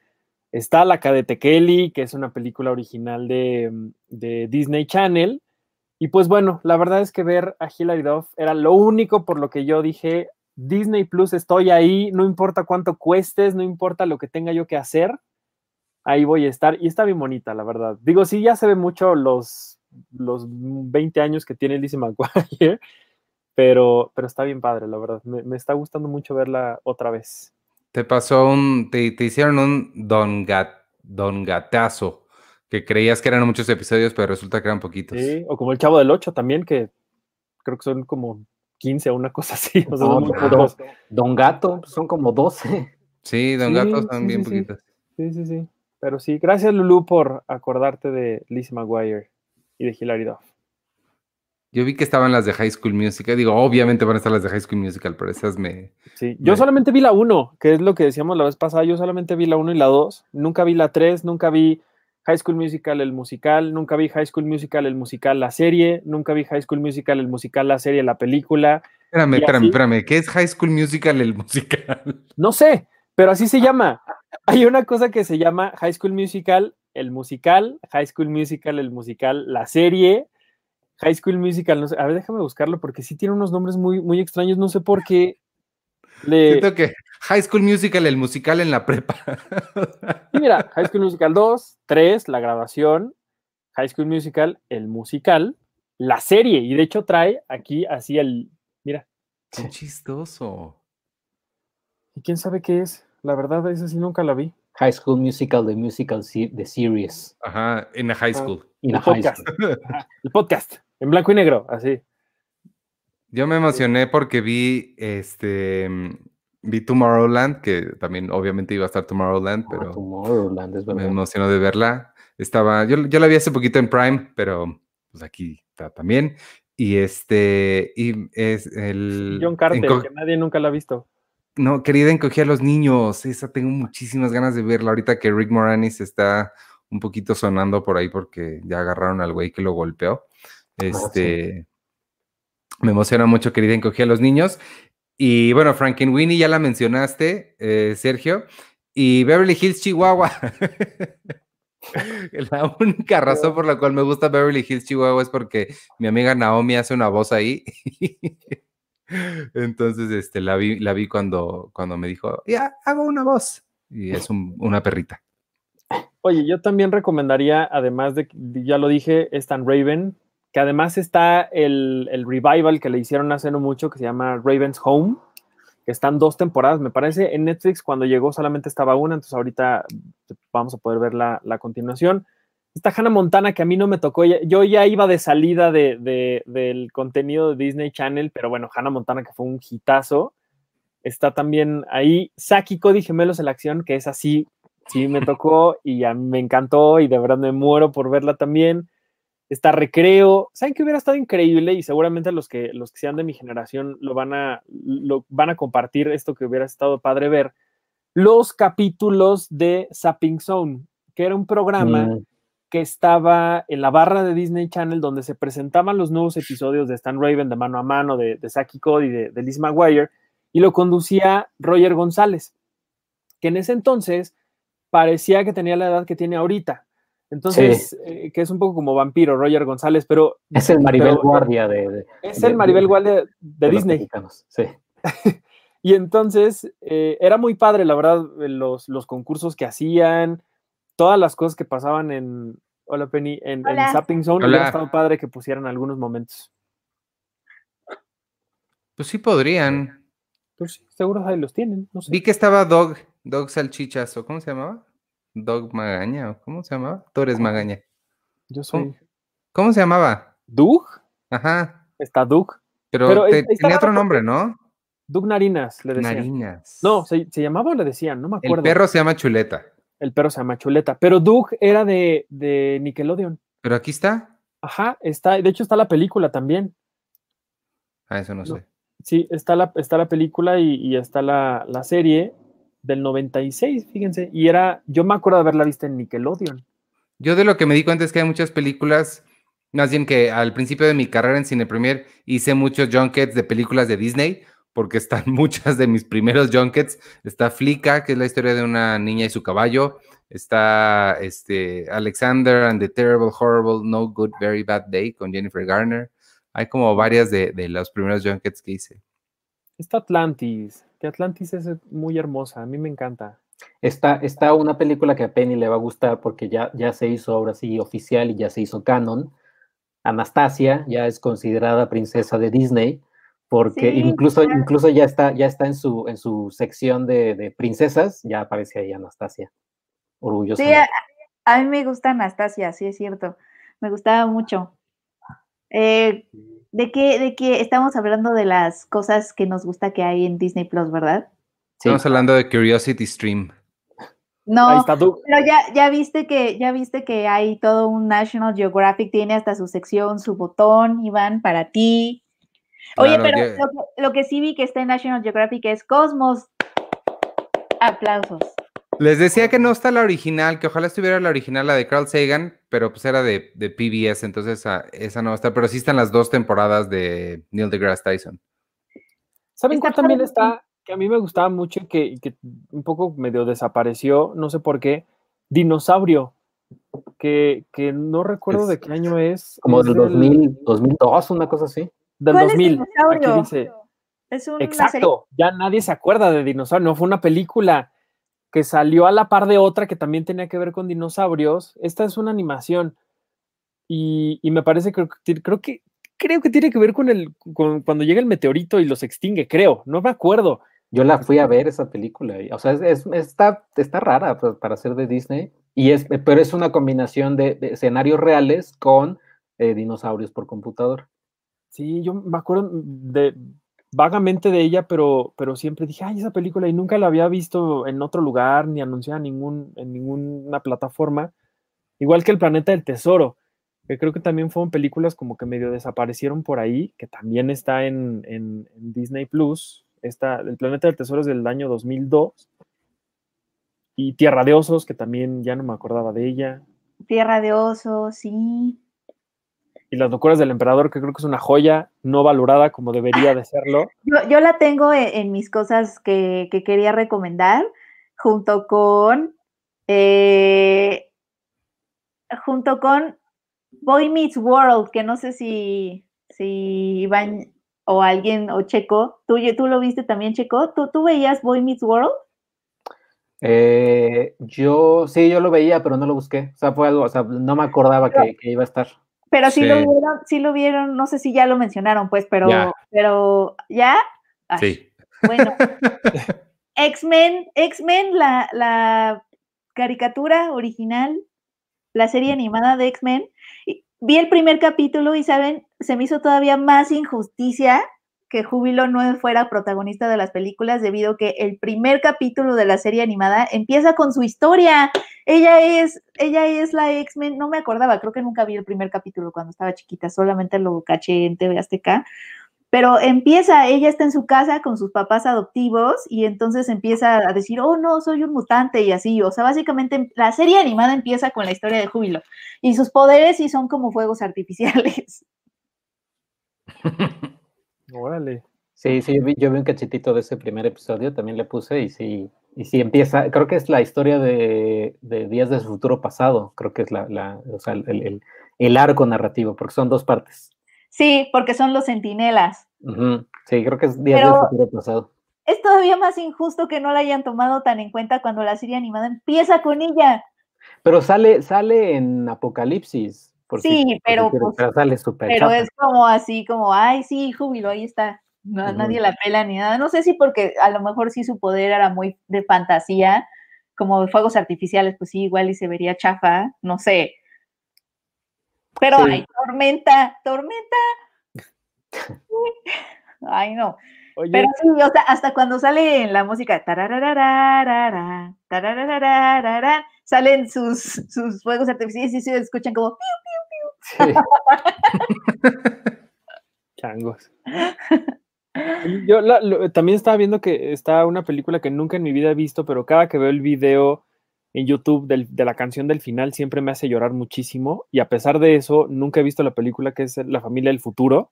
Está La Cadete Kelly, que es una película original de, de Disney Channel. Y pues bueno, la verdad es que ver a Hilary Duff era lo único por lo que yo dije, Disney Plus, estoy ahí, no importa cuánto cuestes, no importa lo que tenga yo que hacer, ahí voy a estar. Y está bien bonita, la verdad. Digo, sí, ya se ve mucho los, los 20 años que tiene Lizzie McGuire, pero, pero está bien padre, la verdad. Me, está gustando mucho verla otra vez. Te pasó un, te, hicieron un don, don gatazo, que creías que eran muchos episodios, pero resulta que eran poquitos. Sí, o como el Chavo del 8 también, que creo que son como 15 o una cosa así. don, Gato, son como 12. Sí, Don Gato son bien poquitos. Sí, sí, sí. Pero sí, gracias Lulu por acordarte de Lizzie McGuire y de Hilary Duff. Yo vi que estaban las de High School Musical. Digo, obviamente van a estar las de High School Musical, pero esas me. Sí, yo solamente vi la 1, que es lo que decíamos la vez pasada. Yo solamente vi la 1 y la 2. Nunca vi la 3, nunca vi High School Musical, el musical. Nunca vi High School Musical, el musical, la serie. Nunca vi High School Musical, el musical, la serie, la película. Espérame, espérame, espérame. ¿Qué es High School Musical, el musical? No sé, pero así se llama. Hay una cosa que se llama High School Musical, el musical, High School Musical, el musical, la serie, High School Musical, no sé, a ver, déjame buscarlo porque sí tiene unos nombres muy, muy extraños, no sé por qué. Le... Siento que High School Musical, el musical en la prepa. Sí, mira, High School Musical 2, 3, la grabación, High School Musical, el musical, la serie, y de hecho trae aquí así el, mira. Qué chistoso. ¿Y quién sabe qué es? La verdad, esa sí nunca la vi. High School Musical, the musical, the series. Ajá, en la high ah, school. el podcast. el podcast, en blanco y negro, así. Yo me emocioné porque vi este vi Tomorrowland, que también obviamente iba a estar Tomorrowland, ah, pero Tomorrowland, es me emocionó de verla. Estaba, yo, yo la vi hace poquito en Prime, pero pues aquí está también. Y este, y es el. John Carter, que nadie nunca la ha visto. No, querida, encogí a los niños. Esa tengo muchísimas ganas de verla. Ahorita que Rick Moranis está un poquito sonando por ahí porque ya agarraron al güey que lo golpeó. Ah, este. Me emociona mucho, querida, encogí a los niños. Y bueno, Winnie ya la mencionaste, eh, Sergio. Y Beverly Hills, Chihuahua. la única razón por la cual me gusta Beverly Hills, Chihuahua es porque mi amiga Naomi hace una voz ahí. Entonces, este, la vi, la vi cuando, cuando me dijo, ya, hago una voz. Y es una perrita. Oye, yo también recomendaría, además de, ya lo dije, Stan Raven, que además está el, el, revival que le hicieron hace no mucho, que se llama Raven's Home, que están dos temporadas, me parece. En Netflix cuando llegó solamente estaba una, entonces ahorita vamos a poder ver la, continuación. Esta Hannah Montana que a mí no me tocó, yo ya iba de salida de, del contenido de Disney Channel, pero bueno, Hannah Montana que fue un hitazo, está también ahí. Saki Cody Gemelos en la acción, que es así, sí me tocó y a mí me encantó y de verdad me muero por verla también está Recreo. ¿Saben que hubiera estado increíble? Y seguramente los que, los que sean de mi generación lo van, a, lo van a compartir esto que hubiera estado padre ver. Los capítulos de Sapping Zone, que era un programa mm. que estaba en la barra de Disney Channel donde se presentaban los nuevos episodios de Stan Raven de mano a mano, de, de Saki Cody, de, de Liz McGuire, y lo conducía Roger González, que en ese entonces parecía que tenía la edad que tiene ahorita entonces, eh, que es un poco como vampiro, Roger González, pero... Es el Maribel Guardia de, Es el Maribel Guardia de, Disney. Sí. y entonces, eh, era muy padre, la verdad, los, los, concursos que hacían, todas las cosas que pasaban en... Hola, Penny, en, Zapping Zone, hubiera estado padre que pusieran algunos momentos. Pues sí podrían. Pues sí, seguro ahí los tienen. Vi que estaba Dog, Dog Salchichas, cómo se llamaba? Dog Magaña, ¿cómo se llamaba? Torres Magaña. Yo soy. ¿Cómo, se llamaba? ¿Doug? Ajá. Está Doug. Pero, tenía otro nombre, ¿no? Doug Narinas, le decían. Narinas. No, ¿se, llamaba o le decían? No me acuerdo. El perro se llama Chuleta. El perro se llama Chuleta. Pero Doug era de, de Nickelodeon. ¿Pero aquí está? Ajá, está. De hecho, está la película también. Ah, eso no, sé. Sí, está la, está la película y, y está la, la, serie del 96, fíjense, y era, yo me acuerdo de haberla visto en Nickelodeon. Yo de lo que me di cuenta es que hay muchas películas, más bien que al principio de mi carrera en Cine Premier hice muchos junkets de películas de Disney, porque están muchas de mis primeros junkets. Está Flicka, que es la historia de una niña y su caballo. Está este, Alexander and the Terrible, Horrible, No Good, Very Bad Day con Jennifer Garner. Hay como varias de, de los primeros junkets que hice. Está Atlantis Atlantis es muy hermosa, a mí me encanta. Está, está una película que a Penny le va a gustar porque ya, ya se hizo ahora sí oficial y ya se hizo canon. Anastasia ya es considerada princesa de Disney porque incluso, incluso ya está, ya está en su, en su sección de, princesas, ya aparece ahí Anastasia. Orgullosa. Sí, a, mí me gusta Anastasia, sí es cierto. Me gustaba mucho. Eh, ¿De qué, de qué estamos hablando de las cosas que nos gusta que hay en Disney Plus, verdad? Estamos hablando de Curiosity Stream. No, pero ya, ya viste que ya viste que hay todo un National Geographic, tiene hasta su sección, su botón, Iván, para ti. Oye, pero lo, que sí vi que está en National Geographic es Cosmos. Aplausos. Les decía que no está la original, que ojalá estuviera la original, la de Carl Sagan, pero pues era de, de PBS, entonces ah, esa no está, pero sí están las dos temporadas de Neil deGrasse Tyson. ¿Saben cuál también está? Que a mí me gustaba mucho y que, que, un poco medio desapareció, no sé por qué. Dinosaurio, que, que no recuerdo de qué año es. Como del 2000, 2002, una cosa así. Del 2000. Aquí dice. Es Exacto, ya nadie se acuerda de Dinosaurio, no fue una película que salió a la par de otra que también tenía que ver con dinosaurios. Esta es una animación y, me parece que creo que creo que tiene que ver con el con cuando llega el meteorito y los extingue, creo, no me acuerdo. Yo la fui a ver esa película, o sea, es, está, está rara para ser de Disney, y es, pero es una combinación de, escenarios reales con eh, dinosaurios por computador. Sí, yo me acuerdo de, vagamente de ella, pero, pero siempre dije, ay, esa película, y nunca la había visto en otro lugar, ni anunciada en, ningún, en ninguna plataforma. Igual que El Planeta del Tesoro, que creo que también fueron películas como que medio desaparecieron por ahí, que también está en, en, Disney Plus. Está, el Planeta del Tesoro es del año 2002. Y Tierra de Osos, que también ya no me acordaba de ella. Tierra de Osos, sí y Las locuras del emperador, que creo que es una joya no valorada como debería de serlo. Yo, la tengo en, mis cosas que, quería recomendar, junto con eh, junto con Boy Meets World, que no sé si, si Iván o alguien o Checo, ¿tú, tú lo viste también, Checo? ¿Tú, tú veías Boy Meets World? Eh, yo sí, yo lo veía, pero no lo busqué. O sea, fue algo, o sea, no me acordaba que, que iba a estar. Pero sí, lo vieron, sí lo vieron, no sé si ya lo mencionaron, pues, pero ya, pero, ¿ya? Sí. Bueno, X-Men, X-Men, la, la caricatura original, la serie animada de X-Men, vi el primer capítulo y, ¿saben? Se me hizo todavía más injusticia que Júbilo no fuera protagonista de las películas debido a que el primer capítulo de la serie animada empieza con su historia. Ella es, ella es la X-Men, no me acordaba, creo que nunca vi el primer capítulo cuando estaba chiquita, solamente lo caché en TV Azteca. Pero empieza, ella está en su casa con sus papás adoptivos y entonces empieza a decir, oh no, soy un mutante y así. O sea, básicamente la serie animada empieza con la historia de Júbilo y sus poderes sí son como fuegos artificiales. Órale. Sí, sí, yo vi, un cachetito de ese primer episodio, también le puse y sí, y sí empieza, creo que es la historia de, Días de su futuro pasado, creo que es la, la o sea, el, el, arco narrativo, porque son dos partes. Sí, porque son los centinelas. Sí, creo que es Días de su futuro pasado. Es todavía más injusto que no la hayan tomado tan en cuenta cuando la serie animada empieza con ella. Pero sale, sale en Apocalipsis sí, pero, pues, sale súper Pero es como así, como, ay, sí, júbilo, ahí está. No, Nadie la pela ni nada. No sé si porque a lo mejor sí su poder era muy de fantasía, como de fuegos artificiales, pues sí, igual y se vería chafa, no sé. Pero hay tormenta, tormenta. ay, no. Pero sí, o sea, hasta cuando sale la música, salen sus, sus fuegos artificiales y se escuchan como Changos. Yo también estaba viendo que está una película que nunca en mi vida he visto, pero cada que veo el video en YouTube de la canción del final siempre me hace llorar muchísimo. Y a pesar de eso, nunca he visto la película que es La familia del futuro,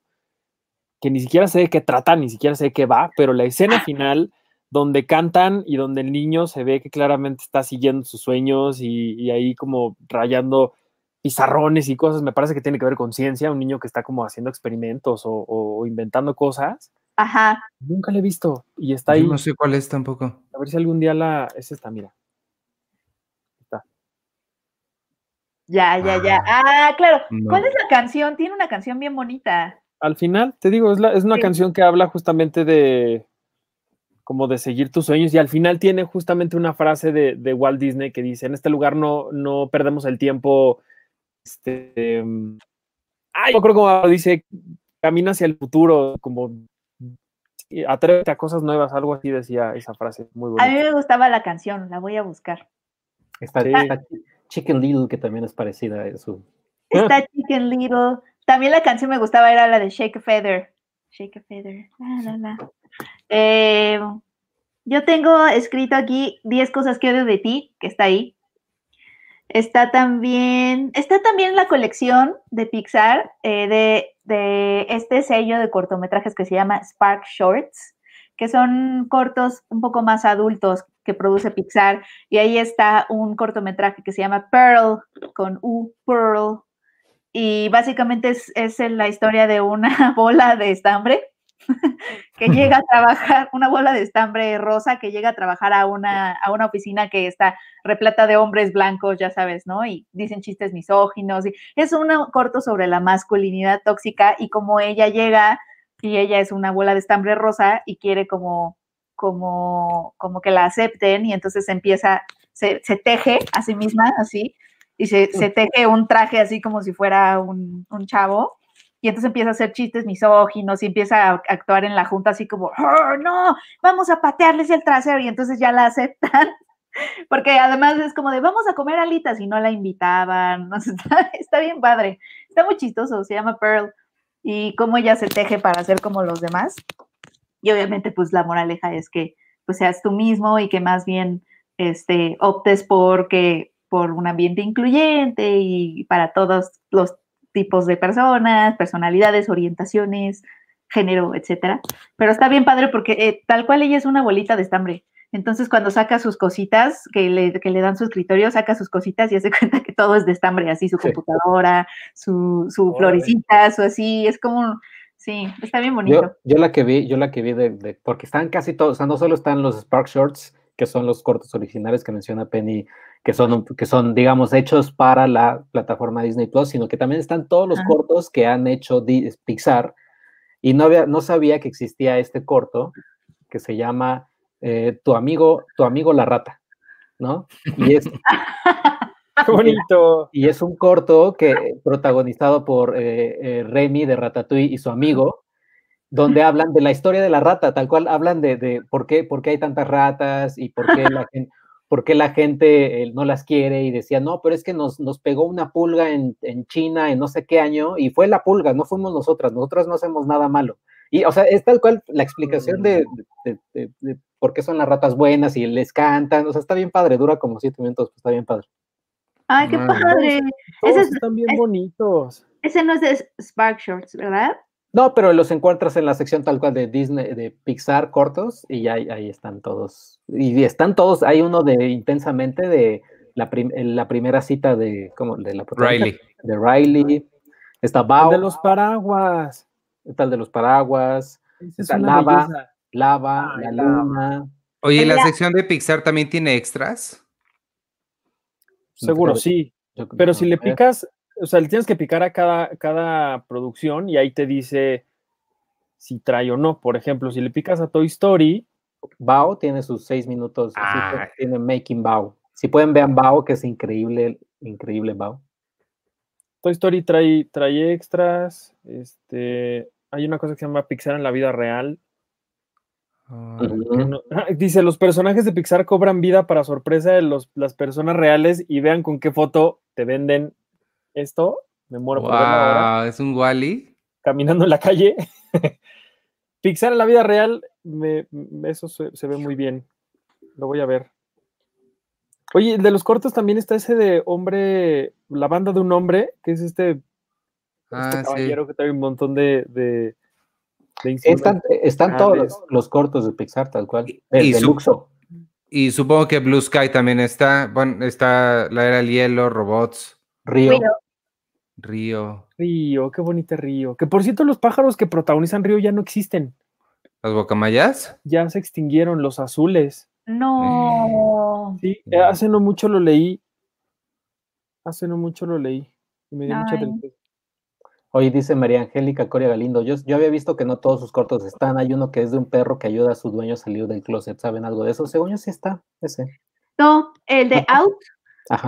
que ni siquiera sé de qué trata, ni siquiera sé de qué va, pero la escena final donde cantan y donde el niño se ve que claramente está siguiendo sus sueños y, y ahí como rayando pizarrones y cosas, me parece que tiene que ver con ciencia, un niño que está como haciendo experimentos o, inventando cosas. Ajá. Nunca le he visto y está ahí. no sé cuál es tampoco. A ver si algún día la... Es esta, mira. Está. Ya, ya, ya. Ah, ah claro. ¿Cuál es la canción? Tiene una canción bien bonita. Al final, te digo, es, es una canción que habla justamente de como de seguir tus sueños y al final tiene justamente una frase de, de Walt Disney que dice, en este lugar no, no perdemos el tiempo este, ay, yo creo como dice, camina hacia el futuro, como atrévete a cosas nuevas, algo así decía esa frase, muy bonita. A mí me gustaba la canción, la voy a buscar. Está, Chicken Little, que también es parecida a eso. Está Chicken Little. También la canción me gustaba, era la de Shake a Feather. Shake a Feather. Eh, yo tengo escrito aquí 10 cosas que odio de ti, que está ahí. Está también, está también la colección de Pixar eh, de, de, este sello de cortometrajes que se llama Spark Shorts, que son cortos un poco más adultos que produce Pixar. Y ahí está un cortometraje que se llama Pearl, con U, Pearl. Y básicamente es, es la historia de una bola de estambre que llega a trabajar, una bola de estambre rosa que llega a trabajar a una, a una oficina que está repleta de hombres blancos, ya sabes, ¿no? Y dicen chistes misóginos. Y es un corto sobre la masculinidad tóxica y como ella llega y ella es una bola de estambre rosa y quiere como, como, como que la acepten y entonces empieza, se, se teje a sí misma así y se, se, teje un traje así como si fuera un, un chavo y entonces empieza a hacer chistes misóginos y empieza a actuar en la junta así como, oh, no, vamos a patearles el trasero y entonces ya la aceptan, porque además es como de, vamos a comer alitas y no la invitaban, está, bien padre, está muy chistoso, se llama Pearl y cómo ella se teje para ser como los demás. Y obviamente pues la moraleja es que pues seas tú mismo y que más bien este, optes por que por un ambiente incluyente y para todos los tipos de personas, personalidades, orientaciones, género, etcétera. Pero está bien padre porque eh, tal cual ella es una bolita de estambre. Entonces, cuando saca sus cositas, que le, que le, dan su escritorio, saca sus cositas y hace cuenta que todo es de estambre, así su computadora, su, su florecita, su así, es como, sí, está bien bonito. Yo, la que vi, yo la que vi de, porque están casi todos, o sea, no solo están los Spark Shorts, que son los cortos originales que menciona Penny que son, que son, digamos, hechos para la plataforma Disney Plus, sino que también están todos los cortos que han hecho Pixar. Y no, había, no sabía que existía este corto, que se llama eh, Tu amigo, tu amigo la rata, ¿no? Y es, Qué bonito. y es un corto que protagonizado por eh, eh, Remy de Ratatouille y su amigo, donde hablan de la historia de la rata, tal cual hablan de, de por, qué, por qué hay tantas ratas y por qué la gente, por qué la gente eh, no las quiere y decía, no, pero es que nos, nos pegó una pulga en, en China en no sé qué año y fue la pulga, no fuimos nosotras, nosotras no hacemos nada malo. Y, o sea, es tal cual la explicación de, de- de- de por qué son las ratas buenas y les cantan, o sea, está bien padre, dura como siete minutos, pues está bien padre. Ay, qué Madre. padre. Todos Ese, es- están bien es- bonitos. ese no es de Spark Shorts, ¿verdad? No, pero los encuentras en la sección tal cual de Disney, de Pixar cortos, y ahí, ahí están todos. Y están todos, hay uno de intensamente de la, prim- la primera cita de, ¿cómo? De la Riley. De Riley. Está El Bao, de los paraguas. está el de los paraguas, es Está lava. belleza. Lava, Ay, la Lava. luna. Oye, ¿y la sección de Pixar también tiene extras? Seguro sí. yo- Pero si le picas, o sea, le tienes que picar a cada, cada producción y ahí te dice si trae o no. Por ejemplo, si le picas a Toy Story, Bao tiene sus seis minutos, así que Ah. tiene Making Bao. Si pueden, vean Bao, que es increíble, increíble Bao. Toy Story trae, trae extras. Este, hay una cosa que se llama Pixar en la vida real. Ah, no- ah, dice, los personajes de Pixar cobran vida para sorpresa de los, las personas reales y vean con qué foto te venden esto. Me muero por verlo ahora. wow, es un Wally. caminando en la calle. Pixar en la vida real, me- eso se, se ve muy bien. Lo voy a ver. Oye, el de los cortos también está ese de hombre, la banda de un hombre, que es este, este Ah, sí. caballero que trae un montón de, de, Están, están Ah, todos los, los cortos de Pixar, tal cual. Y- El y de su- Luxo. Y supongo que Blue Sky también está. Bueno, está la era del hielo, robots, Río. Río. Río, Río, qué bonito Río. Que por cierto, los pájaros que protagonizan Río ya no existen. las bocamayas. Ya se extinguieron los azules. No. Sí, eh, hace no mucho lo leí. Hace no mucho lo leí. Y me dio mucha Ay. tristeza. Hoy dice María Angélica Coria Galindo, yo, yo había visto que no todos sus cortos están, hay uno que es de un perro que ayuda a su dueño a salir del closet, ¿saben algo de eso? Según yo sí está, ese. No, el de Out.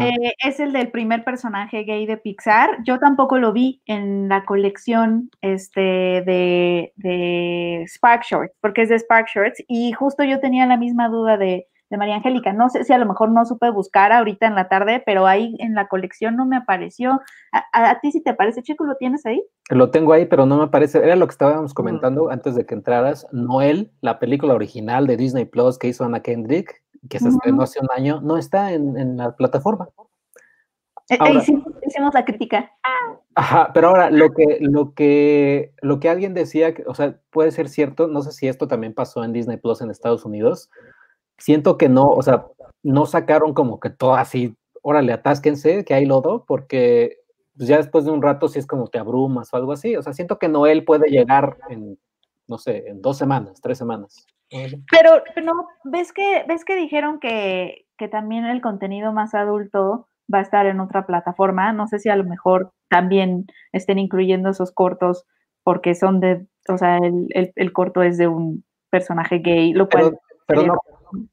Eh, es el del primer personaje gay de Pixar. Yo tampoco lo vi en la colección este, de, de Spark Shorts, porque es de Spark Shorts. Y justo yo tenía la misma duda de, de María Angélica. No sé si a lo mejor no supe buscar ahorita en la tarde, pero ahí en la colección no me apareció. ¿A, a- a ti sí te aparece, chico? ¿Lo tienes ahí? Lo tengo ahí, pero no me parece, era lo que estábamos comentando antes de que entraras, Noel, la película original de Disney Plus que hizo Anna Kendrick, que se estrenó hace un año, no está en, en la plataforma. Eh, eh, Ahora- hicimos, hicimos la crítica. Ajá, pero ahora lo que, lo que, lo que alguien decía, o sea, puede ser cierto, no sé si esto también pasó en Disney Plus en Estados Unidos. Siento que no, o sea, no sacaron como que todo así, órale, atásquense, que hay lodo, porque pues, ya después de un rato sí es como te abrumas o algo así. O sea, siento que Noel puede llegar en, no sé, en dos semanas, tres semanas. Pero, no, ¿ves que, ves que dijeron que, que también el contenido más adulto va a estar en otra plataforma? No sé si a lo mejor también estén incluyendo esos cortos porque son de, o sea, el, el- el corto es de un personaje gay, lo cual... Pero, no,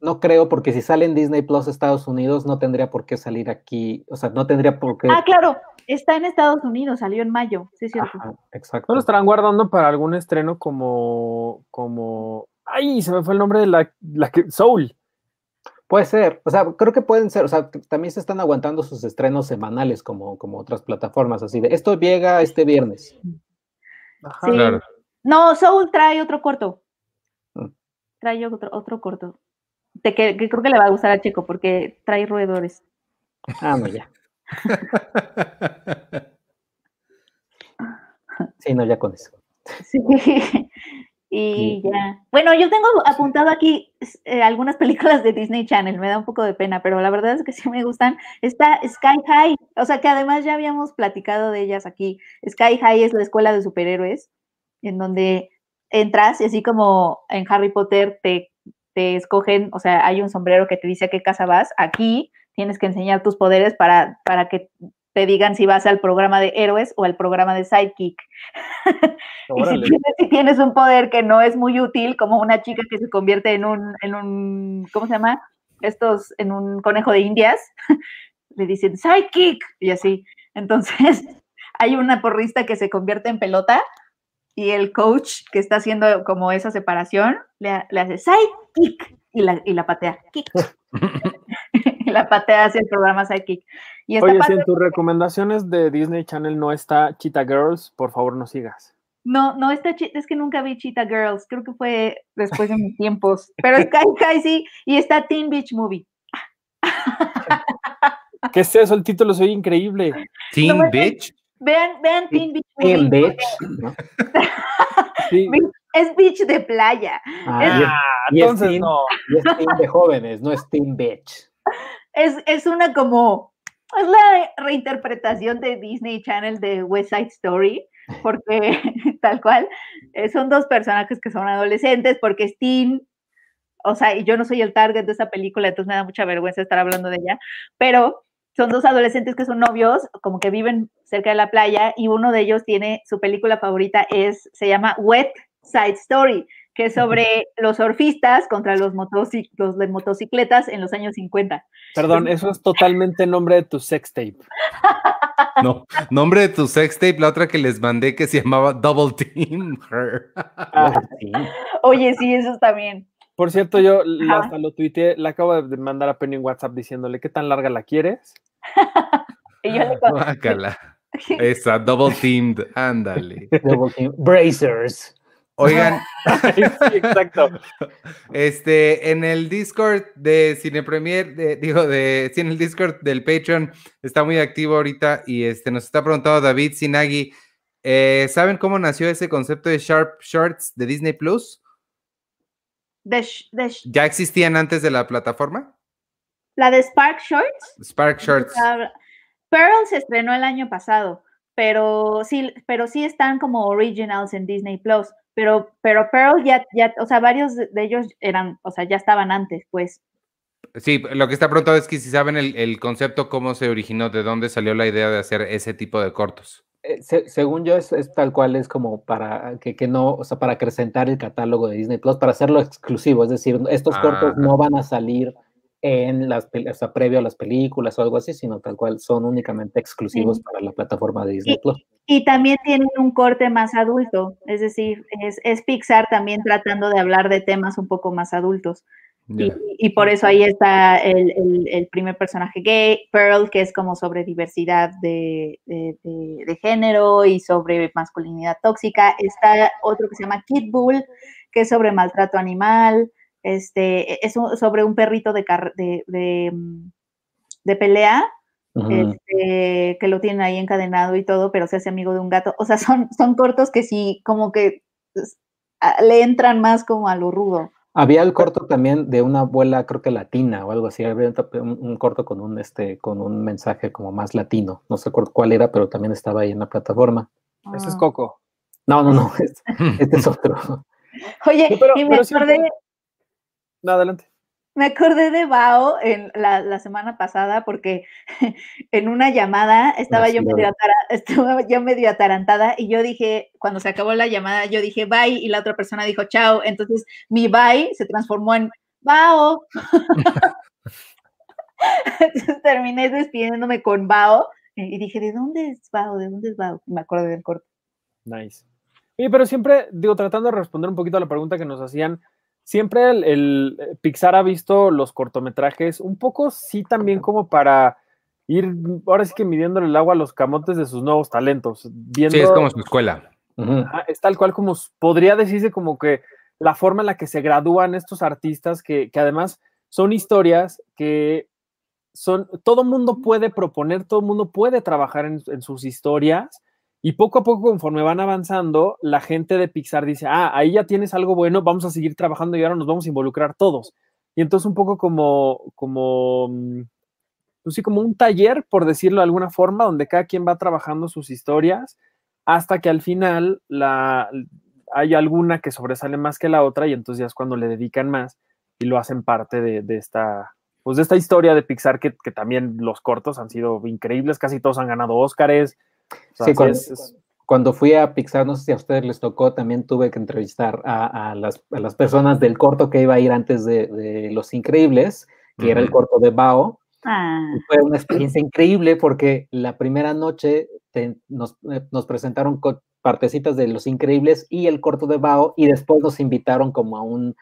no creo, porque si sale en Disney Plus Estados Unidos, no tendría por qué salir aquí, o sea, no tendría por qué. Ah, claro, está en Estados Unidos, salió en mayo, sí es cierto. Ajá, exacto. ¿No lo estarán guardando para algún estreno como, como, ay, se me fue el nombre de la, la que, Soul. Puede ser, o sea, creo que pueden ser, o sea, también se están aguantando sus estrenos semanales como, como otras plataformas, así de, esto llega este viernes. Ajá. Sí. Claro. No, Soul trae otro corto. Mm. Trae otro, otro corto. De que, que creo que le va a gustar a Checo porque trae roedores. Ah, no, ya. Sí, no, ya con eso. Sí. Y ya. Bueno, yo tengo apuntado aquí eh, algunas películas de Disney Channel, me da un poco de pena, pero la verdad es que sí me gustan. Está Sky High, o sea que además ya habíamos platicado de ellas aquí. Sky High es la escuela de superhéroes, en donde entras y así como en Harry Potter te, te escogen, o sea, hay un sombrero que te dice a qué casa vas. Aquí tienes que enseñar tus poderes para, para que te digan si vas al programa de héroes o al programa de sidekick. y si tienes, si tienes, un poder que no es muy útil, como una chica que se convierte en un, en un ¿cómo se llama? Estos, en un conejo de indias, le dicen sidekick y así. Entonces, hay una porrista que se convierte en pelota y el coach que está haciendo como esa separación le, le hace sidekick y la, y la patea. Kick. La patea hacia el programa Sidekick. Y Oye, si en tus recomendaciones de Disney Channel no está Cheetah Girls, por favor no sigas. No, no está, es que nunca vi Cheetah Girls, creo que fue después de mis tiempos, pero Sky Sky sí, y está Teen Beach Movie. ¿Qué es eso? El título soy increíble. Teen Beach. Vean, vean Teen Beach Movie. Teen Beach. sí. Es beach de playa. Ah, entonces no. es team de jóvenes, no es Teen Beach es, una como, es la reinterpretación de Disney Channel de West Side Story, porque tal cual, eh, son dos personajes que son adolescentes, porque es o sea, y yo no soy el target de esa película, entonces me da mucha vergüenza estar hablando de ella, pero son dos adolescentes que son novios, como que viven cerca de la playa, y uno de ellos tiene, su película favorita es, se llama Wet Side Story, que es sobre los surfistas contra los, los de motocicletas en los años 50. Perdón, eso es totalmente nombre de tu sex tape. No, nombre de tu sex tape, la otra que les mandé que se llamaba Double Team ah, Oye, sí, eso está bien. Por cierto, yo hasta lo tuiteé, le acabo de mandar a Penny en WhatsApp diciéndole qué tan larga la quieres. y yo le Esa, double teamed, ándale. Double team. Bracers. Oigan, exacto. Este, en el Discord de Cine Premier, digo, de, sí, en el Discord del Patreon, está muy activo ahorita y este, nos está preguntando David Sinagi, eh, ¿saben cómo nació ese concepto de Sharp Shorts de Disney Plus? ¿Ya existían antes de la plataforma? ¿La de Spark Shorts? Spark Shorts. Pearl se estrenó el año pasado, pero sí, pero sí están como originals en Disney Plus. Pero, pero Pearl ya, ya, o sea, varios de ellos eran, o sea, ya estaban antes, pues. Sí, lo que está pronto es que si saben el, concepto, cómo se originó, de dónde salió la idea de hacer ese tipo de cortos. Eh, según yo, es, tal cual, es como para que, que, no, o sea, para acrecentar el catálogo de Disney Plus, para hacerlo exclusivo, es decir, estos cortos no van a salir en las, o sea, previo a las películas o algo así, sino tal cual son únicamente exclusivos para la plataforma de Disney Plus. Y, también tienen un corte más adulto, es decir, es, Pixar también tratando de hablar de temas un poco más adultos. Y, por eso ahí está el, primer personaje gay, Pearl, que es como sobre diversidad de, de, género y sobre masculinidad tóxica. Está otro que se llama Kid Bull, que es sobre maltrato animal este, es sobre un perrito de, de, mm, de, pelea, este, que lo tienen ahí encadenado y todo, pero se hace amigo de un gato. O sea, son, son cortos que sí, como que pues, le entran más como a lo rudo. Había el corto también de una abuela, creo que latina o algo así. Había un, corto con un, este, con un mensaje como más latino. No sé cuál era, pero también estaba ahí en la plataforma. Ese es Coco. No, no, no. Este, es otro. Oye, y me acordé, adelante. Me acordé de Bao en la, semana pasada porque en una llamada estaba yo, medio estaba yo medio atarantada y yo dije, cuando se acabó la llamada, yo dije bye y la otra persona dijo chao. Entonces mi bye se transformó en Bao. Entonces terminé despidiéndome con Bao y dije, ¿de dónde es Bao? ¿De dónde es Bao? me acordé del corto. Nice. Oye, pero siempre, digo, tratando de responder un poquito a la pregunta que nos hacían, siempre el, eh, Pixar ha visto los cortometrajes un poco, sí, también como para ir, ahora sí que midiéndole el agua a los camotes de sus nuevos talentos. Viendo, sí, es como su escuela. Es tal cual como podría decirse como que la forma en la que se gradúan estos artistas, que, además son historias que son, todo mundo puede proponer, todo mundo puede trabajar en, en sus historias y poco a poco, conforme van avanzando, la gente de Pixar dice, ah, ahí ya tienes algo bueno, vamos a seguir trabajando y ahora nos vamos a involucrar todos. Y entonces un poco como, como, mm, pues sí, como un taller, por decirlo de alguna forma, donde cada quien va trabajando sus historias hasta que al final la, hay alguna que sobresale más que la otra y entonces ya es cuando le dedican más y lo hacen parte de, esta, pues de esta historia de Pixar que, que también los cortos han sido increíbles, casi todos han ganado Óscares. O sea, Sí, cuando, es- es- cuando fui a Pixar, no sé si a ustedes les tocó, también tuve que entrevistar a, a las, a las personas del corto que iba a ir antes de, de Los Increíbles, que era el corto de Bao. Ah, Y fue una experiencia increíble porque la primera noche te- nos, eh, nos presentaron partecitas de Los Increíbles y el corto de Bao y después nos invitaron como a un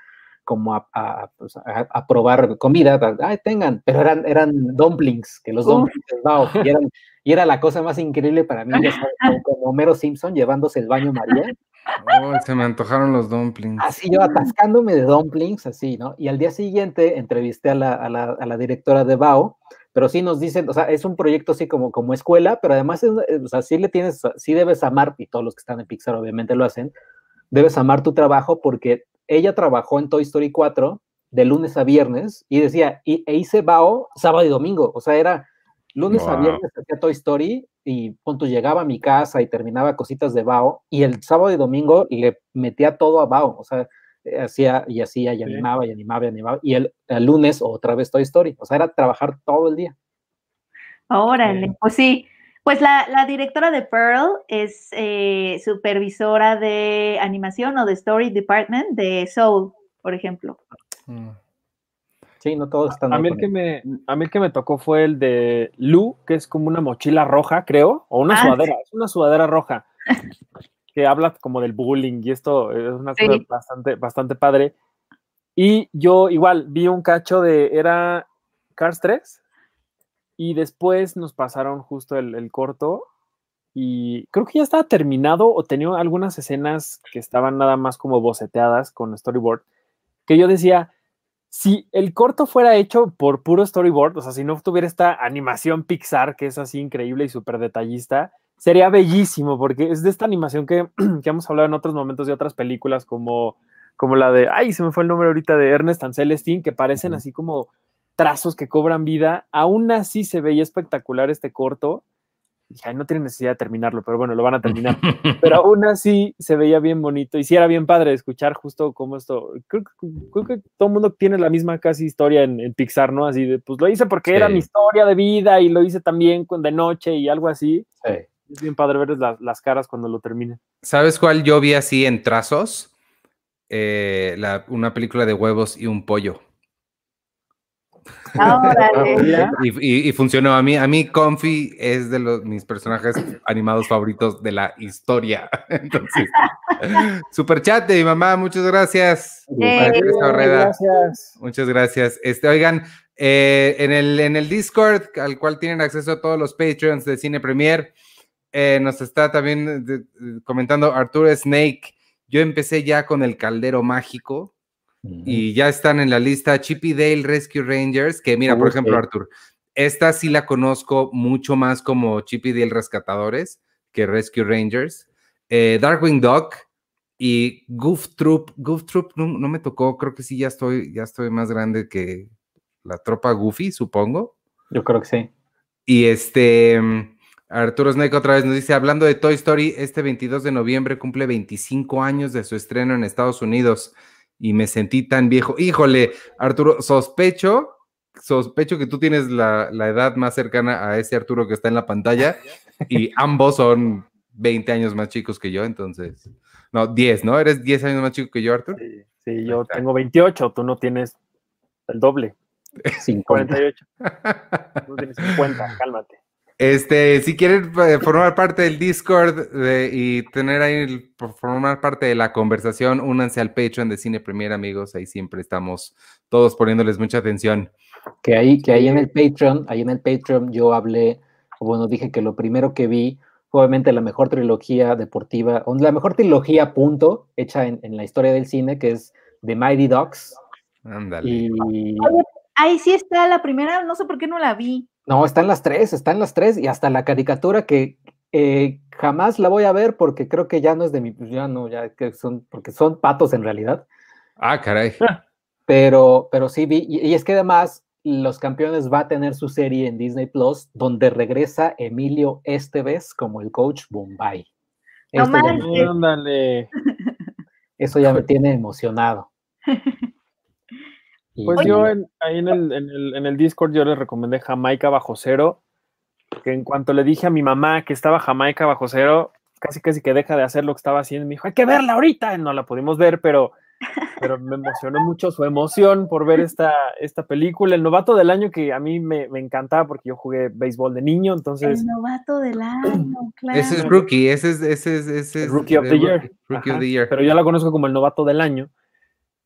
como a, a, pues, a- a probar comida, ay, tengan, pero eran, eran dumplings, que los dumplings de Bao, y, eran- y era la cosa más increíble para mí, sabes, como, Homero Simpson llevándose el baño María, Oh, se me antojaron los dumplings. así yo atascándome de dumplings, así, ¿no? Y al día siguiente entrevisté a la, a la, a la directora de Bao, pero sí nos dicen, o sea, es un proyecto así como, como escuela, pero además, es, eh, o sea, sí le tienes, sí debes amar, y todos los que están en Pixar obviamente lo hacen, debes amar tu trabajo porque ella trabajó en Toy Story 4 de lunes a viernes y decía, y, e hice Bao sábado y domingo, o sea, era lunes a viernes hacía Toy Story y punto llegaba a mi casa y terminaba cositas de Bao y el sábado y domingo le metía todo a Bao, o sea, eh, hacía y hacía y animaba y animaba y animaba y el, el lunes otra vez Toy Story, o sea, era trabajar todo el día. órale, pues sí. Pues la, la directora de Pearl es eh, supervisora de animación o de Story Department de Soul, por ejemplo. Mm. Sí, no todos están A mí, el que me, a mí el que me tocó fue el de Lu, que es como una mochila roja, creo, o una Ah, sudadera, es una sudadera roja, que habla como del bullying y esto es una cosa Sí. bastante, bastante padre. Y yo igual vi un cacho de, era Cars 3, y después nos pasaron justo el, el corto, y creo que ya estaba terminado o tenía algunas escenas que estaban nada más como boceteadas con storyboard, que yo decía, si el corto fuera hecho por puro storyboard, o sea, si no tuviera esta animación Pixar, que es así increíble y súper detallista, sería bellísimo, porque es de esta animación que, que hemos hablado en otros momentos de otras películas, como, como la de, ay, se me fue el nombre ahorita de Ernest and Celestine, que parecen así como trazos que cobran vida. Aún así se veía espectacular este corto. Dije, no tiene necesidad de terminarlo, pero bueno, lo van a terminar pero aún así se veía bien bonito y sí era bien padre escuchar justo cómo esto, creo, que- creo que todo el mundo tiene la misma casi historia en, en Pixar, ¿no? Así de, pues lo hice porque era mi historia de vida y lo hice también con- de noche y algo así. Sí. Es bien padre las, las caras cuando lo terminen. ¿Sabes cuál yo vi así en trazos? Eh, la- una película de huevos y un pollo. Y, y- y funcionó. A mí, a mí, Comfy es de los, mis personajes animados favoritos de la historia. Entonces, super chat de mi mamá, muchas gracias. Eh, gracias. Muchas gracias. Este, oigan, eh, en, el, en el Discord, al cual tienen acceso todos los Patreons de Cine Premier, eh, nos está también de- de- comentando Arturo Snake. Yo empecé ya con el Caldero Mágico y ya están en la lista Chip y Dale Rescue Rangers, que mira, por ejemplo. Arthur, esta sí la conozco mucho más como Chip y Dale Rescatadores que Rescue Rangers. Eh, Darkwing Duck y Goof Troop. Goof Troop no, no me tocó, creo que sí, ya estoy, ya estoy más grande que la tropa Goofy, supongo. Yo creo que sí. Y este, mm, Arturo Snake otra vez nos dice, hablando de Toy Story, este 22 de noviembre cumple 25 años de su estreno en Estados Unidos y me sentí tan viejo. Híjole, Arturo, sospecho, sospecho que tú tienes la, la edad más cercana a ese Arturo que está en la pantalla y ambos son 20 años más chicos que yo, entonces, no, 10, ¿no? ¿Eres 10 años más chico que yo, Arturo? Sí, sí, yo está. tengo 28, tú no tienes el doble, 50. 48. Tú tienes 50, cálmate. Este, si quieren eh, formar parte del Discord de- y tener ahí, formar parte de la conversación, únanse al Patreon de Cine Premier, amigos. Ahí siempre estamos todos poniéndoles mucha atención. Que ahí, que ahí en el Patreon, ahí en el Patreon yo hablé, bueno, dije que lo primero que vi fue obviamente la mejor trilogía deportiva, o la mejor trilogía punto, hecha en, en la historia del cine, que es The Mighty Ducks. Ándale. Y Ahí sí está la primera, no sé por qué no la vi. No, están las tres, están las tres, y hasta la caricatura que eh, jamás la voy a ver porque creo que ya no es de mi, pues ya no, ya que son, porque son patos en realidad. Ah, caray. Pero, pero sí vi, y, y es que además Los Campeones va a tener su serie en Disney Plus, donde regresa Emilio Esteves como el coach Bombay. No Esto ya me- manches. Ándale. eso ya me tiene emocionado. Pues yo ahí en el, en, el, en el Discord yo les recomendé Jamaica bajo cero, que en cuanto le dije a mi mamá que estaba Jamaica bajo cero, casi casi que deja de hacer lo que estaba haciendo, me dijo, hay que verla ahorita, no la pudimos ver, pero pero me emocionó mucho su emoción por ver esta, esta película. El novato del año que a mí me, me encantaba porque yo jugué béisbol de niño, entonces... El novato del año, claro. Ese es rookie, ese es... Ese es, ese es rookie of the Year. Rookie of the Year. Pero yo la conozco como el novato del año.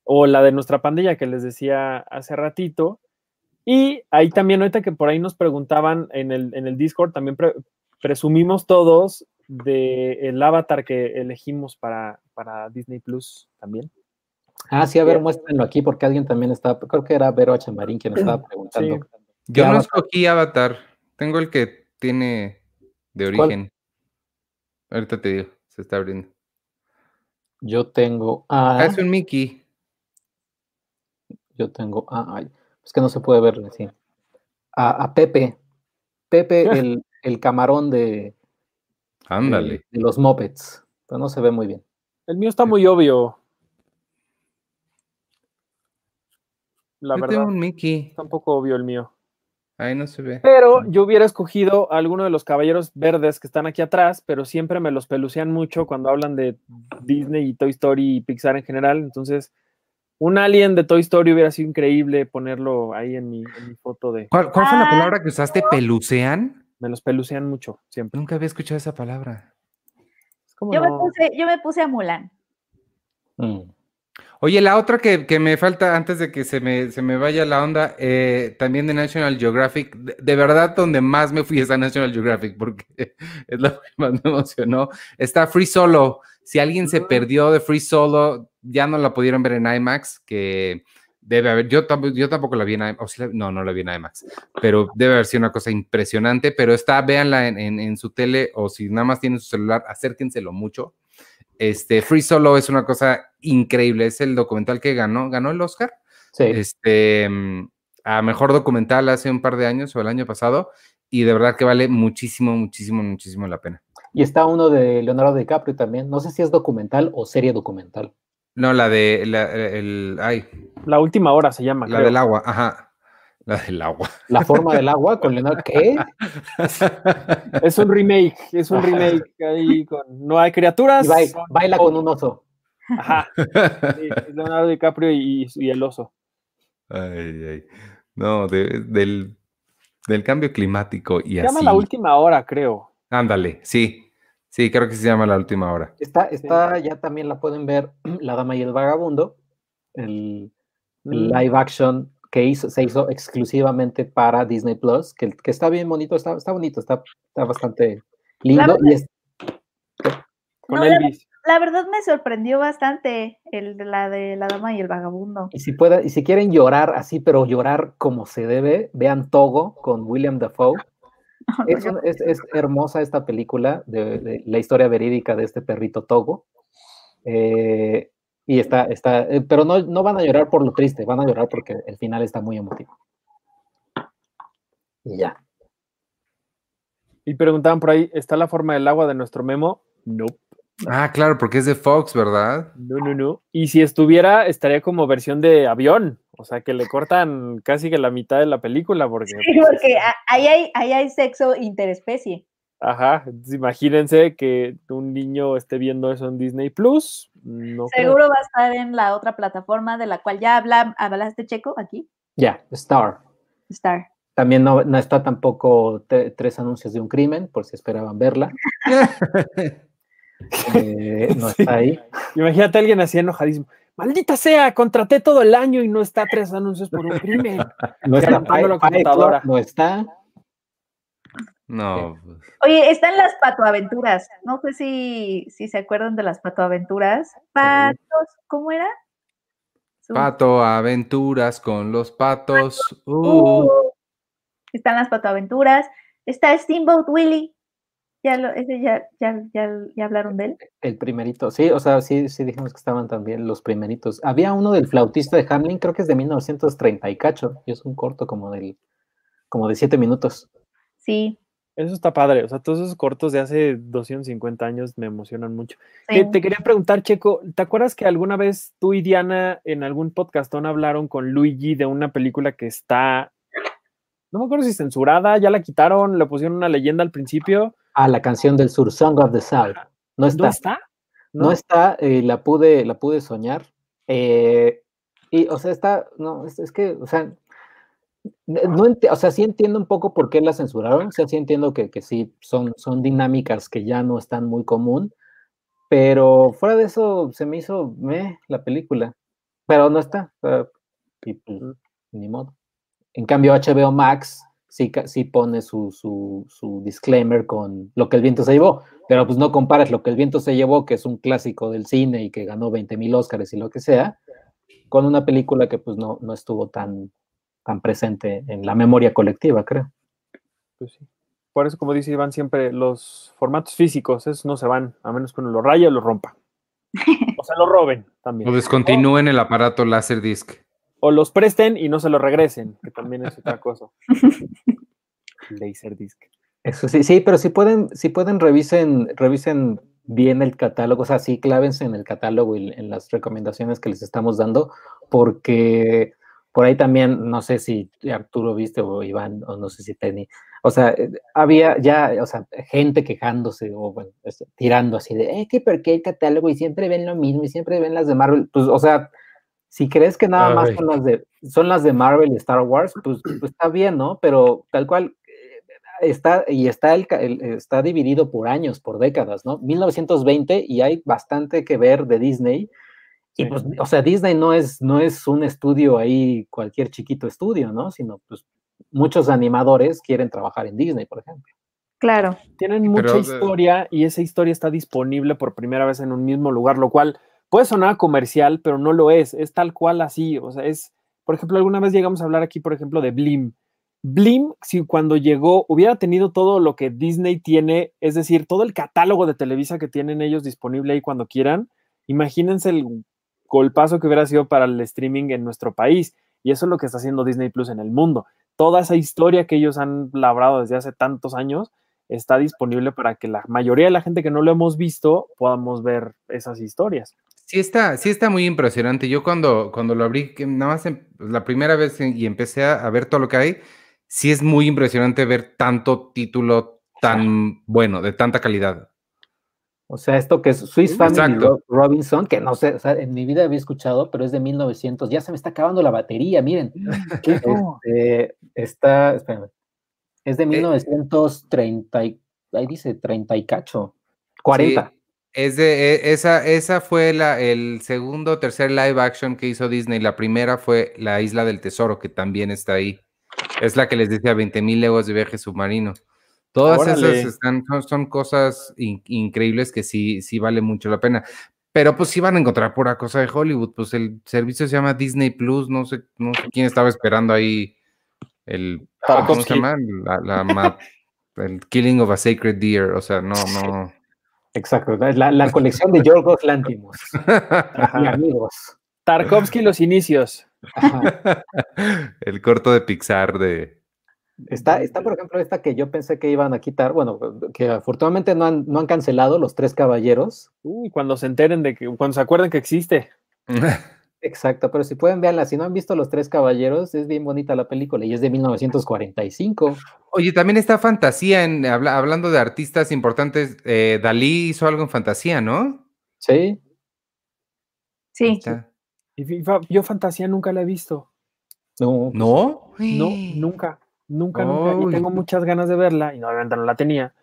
O la de nuestra pandilla que les decía hace ratito. Y ahí también, ahorita que por ahí nos preguntaban en el, en el Discord, también pre presumimos todos del el avatar que elegimos para, para Disney Plus también. Ah, sí, a ver, muéstrenlo aquí porque alguien también estaba, creo que era Vero Chamarín quien estaba preguntando. Sí. Yo no escogí Avatar, tengo el que tiene de origen. ¿Cuál? Ahorita te digo, se está abriendo. Yo tengo a... Ah, es un Mickey. Yo tengo a... Ay, es que no se puede ver así. A, a Pepe. Pepe, el, el, camarón de... Ándale. De, de los Muppets. Pero no se ve muy bien. El mío está muy obvio. La yo verdad. Tengo un Mickey. Está un poco obvio el mío. Ahí no se ve. Pero yo hubiera escogido a alguno de los caballeros verdes que están aquí atrás, pero siempre me los pelucean mucho cuando hablan de Disney y Toy Story y Pixar en general. Entonces, un alien de Toy Story hubiera sido increíble ponerlo ahí en mi, en mi foto de. ¿Cuál, cuál fue la palabra que usaste? ¿Pelucean? Me los pelucean mucho, siempre. Nunca había escuchado esa palabra. Yo, no? me puse, yo me puse a Mulan. Mm. Oye, la otra que, que, me falta antes de que se me, se me vaya la onda, eh, también de National Geographic, de, de, verdad donde más me fui es a National Geographic porque es lo que más me emocionó. Está Free Solo. Si alguien se perdió de Free Solo, ya no la pudieron ver en IMAX, que debe haber, yo, yo tampoco la vi en IMAX, no, no la vi en IMAX, pero debe haber sido una cosa impresionante, pero está, véanla en, en, en su tele o si nada más tienen su celular, acérquenselo mucho. Este, Free Solo es una cosa increíble. Es el documental que ganó, ganó el Oscar. Sí. Este, a mejor documental hace un par de años o el año pasado. Y de verdad que vale muchísimo, muchísimo, muchísimo la pena. Y está uno de Leonardo DiCaprio también. No sé si es documental o serie documental. No, la de la, el, ay. La última hora se llama. La creo. del agua, ajá. La del agua. La forma del agua con Leonardo. ¿Qué? es un remake, es un remake ahí con no hay criaturas. Y baila, baila con un oso. Ajá. Sí, Leonardo DiCaprio y, y, el oso. Ay, ay. No, de, del, del cambio climático y se así. llama la última hora, creo. Ándale, sí. Sí, creo que se llama la última hora. Está, está, ya también la pueden ver, La Dama y el Vagabundo, el, el live action que hizo, se hizo exclusivamente para Disney Plus, que, que está bien bonito, está, está bonito, está, está, bastante lindo. La y es, con no, Elvis. La, la, verdad me sorprendió bastante el, la de La Dama y el Vagabundo. Y si, puede, y si quieren llorar así, pero llorar como se debe, vean Togo con William Dafoe. Es, un, es, es, hermosa esta película de, de, la historia verídica de este perrito Togo. Eh, y está, está, eh, pero no, no van a llorar por lo triste, van a llorar porque el final está muy emotivo. Y ya. Y preguntaban por ahí, ¿está la forma del agua de nuestro memo? No. Nope. Ah, claro, porque es de Fox, ¿verdad? No, no, no. Y si estuviera, estaría como versión de avión. O sea, que le cortan casi que la mitad de la película. Porque, sí, porque ahí hay, ahí hay sexo interespecie. Ajá, imagínense que un niño esté viendo eso en Disney Plus. No Seguro creo. va a estar en la otra plataforma de la cual ya habla, hablaste, Checo, aquí. Ya, yeah, Star. Star. También no, no está tampoco tres anuncios de un crimen, por si esperaban verla. eh, no está ahí. Imagínate a alguien así enojadísimo. Maldita sea, contraté todo el año y no está tres anuncios por un crimen. no está, la computadora. no está. No. Pues. Oye, están las patoaventuras. No sé si, si se acuerdan de las patoaventuras. Patos, ¿cómo era? Pato aventuras con los patos. Uh. Uh. Están las patoaventuras. Está Steamboat Willie. Ya, lo, ese ya, ya, ya, ya, hablaron de él. El primerito, sí, o sea, sí, sí dijimos que estaban también los primeritos. Había uno del flautista de Hamlin, creo que es de 1930 y cacho, y es un corto como del, como de siete minutos. Sí, Eso está padre. O sea, todos esos cortos de hace 250 años me emocionan mucho. te quería preguntar, Checo, ¿te acuerdas que alguna vez tú y Diana en algún podcastón hablaron con Luigi de una película que está, no me acuerdo si censurada, ya la quitaron, le pusieron una leyenda al principio? Ah, la canción del sur, Song of the South. No está. ¿No está? No, está, eh, la, pude, la pude soñar. Eh, y, o sea, está, no, es que, o sea, no o sea, sí entiendo un poco por qué la censuraron, o sea, sí entiendo que, que sí, son, son dinámicas que ya no están muy común, pero fuera de eso se me hizo me la película, pero no está, y, pues, ni modo. En cambio, HBO Max sí, sí pone su, su, su, disclaimer con lo que el viento se llevó, pero pues no compares lo que el viento se llevó, que es un clásico del cine y que ganó 20 mil Óscares y lo que sea, con una película que pues no, no estuvo tan, tan presente en la memoria colectiva, creo. Pues sí. Por eso, como dice Iván, siempre los formatos físicos, esos no se van, a menos que uno lo raya o lo rompa. O sea, lo roben también. O descontinúen el aparato Laserdisc. O los presten y no se lo regresen, que también es otra cosa. Laserdisc. Eso sí, sí, pero si pueden, si pueden, revisen, revisen bien el catálogo, o sea, sí, clávense en el catálogo y en las recomendaciones que les estamos dando, porque por ahí también, no sé si Arturo viste o Iván, o no sé si Tenny, o sea, eh, había ya, o sea, gente quejándose o bueno, este, tirando así de, eh, que por qué el catálogo y siempre ven lo mismo y siempre ven las de Marvel, pues, o sea, si crees que nada más son las, de, son las de Marvel y Star Wars, pues, pues está bien, ¿no? Pero tal cual eh, está y está el, está dividido por años, por décadas, ¿no? 1920 y hay bastante que ver de Disney y pues, o sea, Disney no es, no es un estudio ahí, cualquier chiquito estudio, ¿no? Sino pues muchos animadores quieren trabajar en Disney, por ejemplo. Claro. Tienen mucha historia y esa historia está disponible por primera vez en un mismo lugar, lo cual puede sonar comercial, pero no lo es, es tal cual así, o sea, es, por ejemplo, alguna vez llegamos a hablar aquí, por ejemplo, de Blim. Blim, si cuando llegó hubiera tenido todo lo que Disney tiene, es decir, todo el catálogo de Televisa que tienen ellos disponible ahí cuando quieran, imagínense el golpazo que hubiera sido para el streaming en nuestro país. Y eso es lo que está haciendo Disney Plus en el mundo. Toda esa historia que ellos han labrado desde hace tantos años está disponible para que la mayoría de la gente que no lo hemos visto podamos ver esas historias. Sí está, sí está muy impresionante. Yo cuando, cuando lo abrí, nada más em, la primera vez y empecé a, ver todo lo que hay, sí es muy impresionante ver tanto título tan bueno, de tanta calidad. O sea, esto que es Swiss Family Robinson, que no sé, o sea, en mi vida había escuchado, pero es de 1900. Ya se me está acabando la batería, miren. Este, está, espérame, es de 1930, eh, ahí dice 30 y cacho, 40. Es de, e, esa, esa fue la, el segundo o tercer live action que hizo Disney. La primera fue La Isla del Tesoro, que también está ahí. Es la que les decía 20 mil leguas de viaje submarino. Todas esas están, son, cosas increíbles que sí, sí vale mucho la pena. Pero pues sí van a encontrar pura cosa de Hollywood. Pues el servicio se llama Disney Plus. No sé, no sé quién estaba esperando ahí el. ¿Cómo se llama? La, el Killing of a Sacred Deer. O sea, no, no. Exacto. La, la colección de Yorgos Lantimos. y amigos. Tarkovsky los inicios. El corto de Pixar de, Está, está, por ejemplo, esta que yo pensé que iban a quitar, bueno, que afortunadamente no han, no han cancelado los tres caballeros. Uy, cuando se enteren de que, cuando se acuerden que existe. Exacto, pero si pueden verla, si no han visto Los Tres Caballeros, es bien bonita la película y es de 1945. Oye, también está fantasía, en, hablando de artistas importantes, eh, Dalí hizo algo en fantasía, ¿no? Sí. Sí. yo fantasía nunca la he visto. No. ¿No? No, nunca. Nunca, nunca. Y tengo muchas ganas de verla y obviamente no la tenía.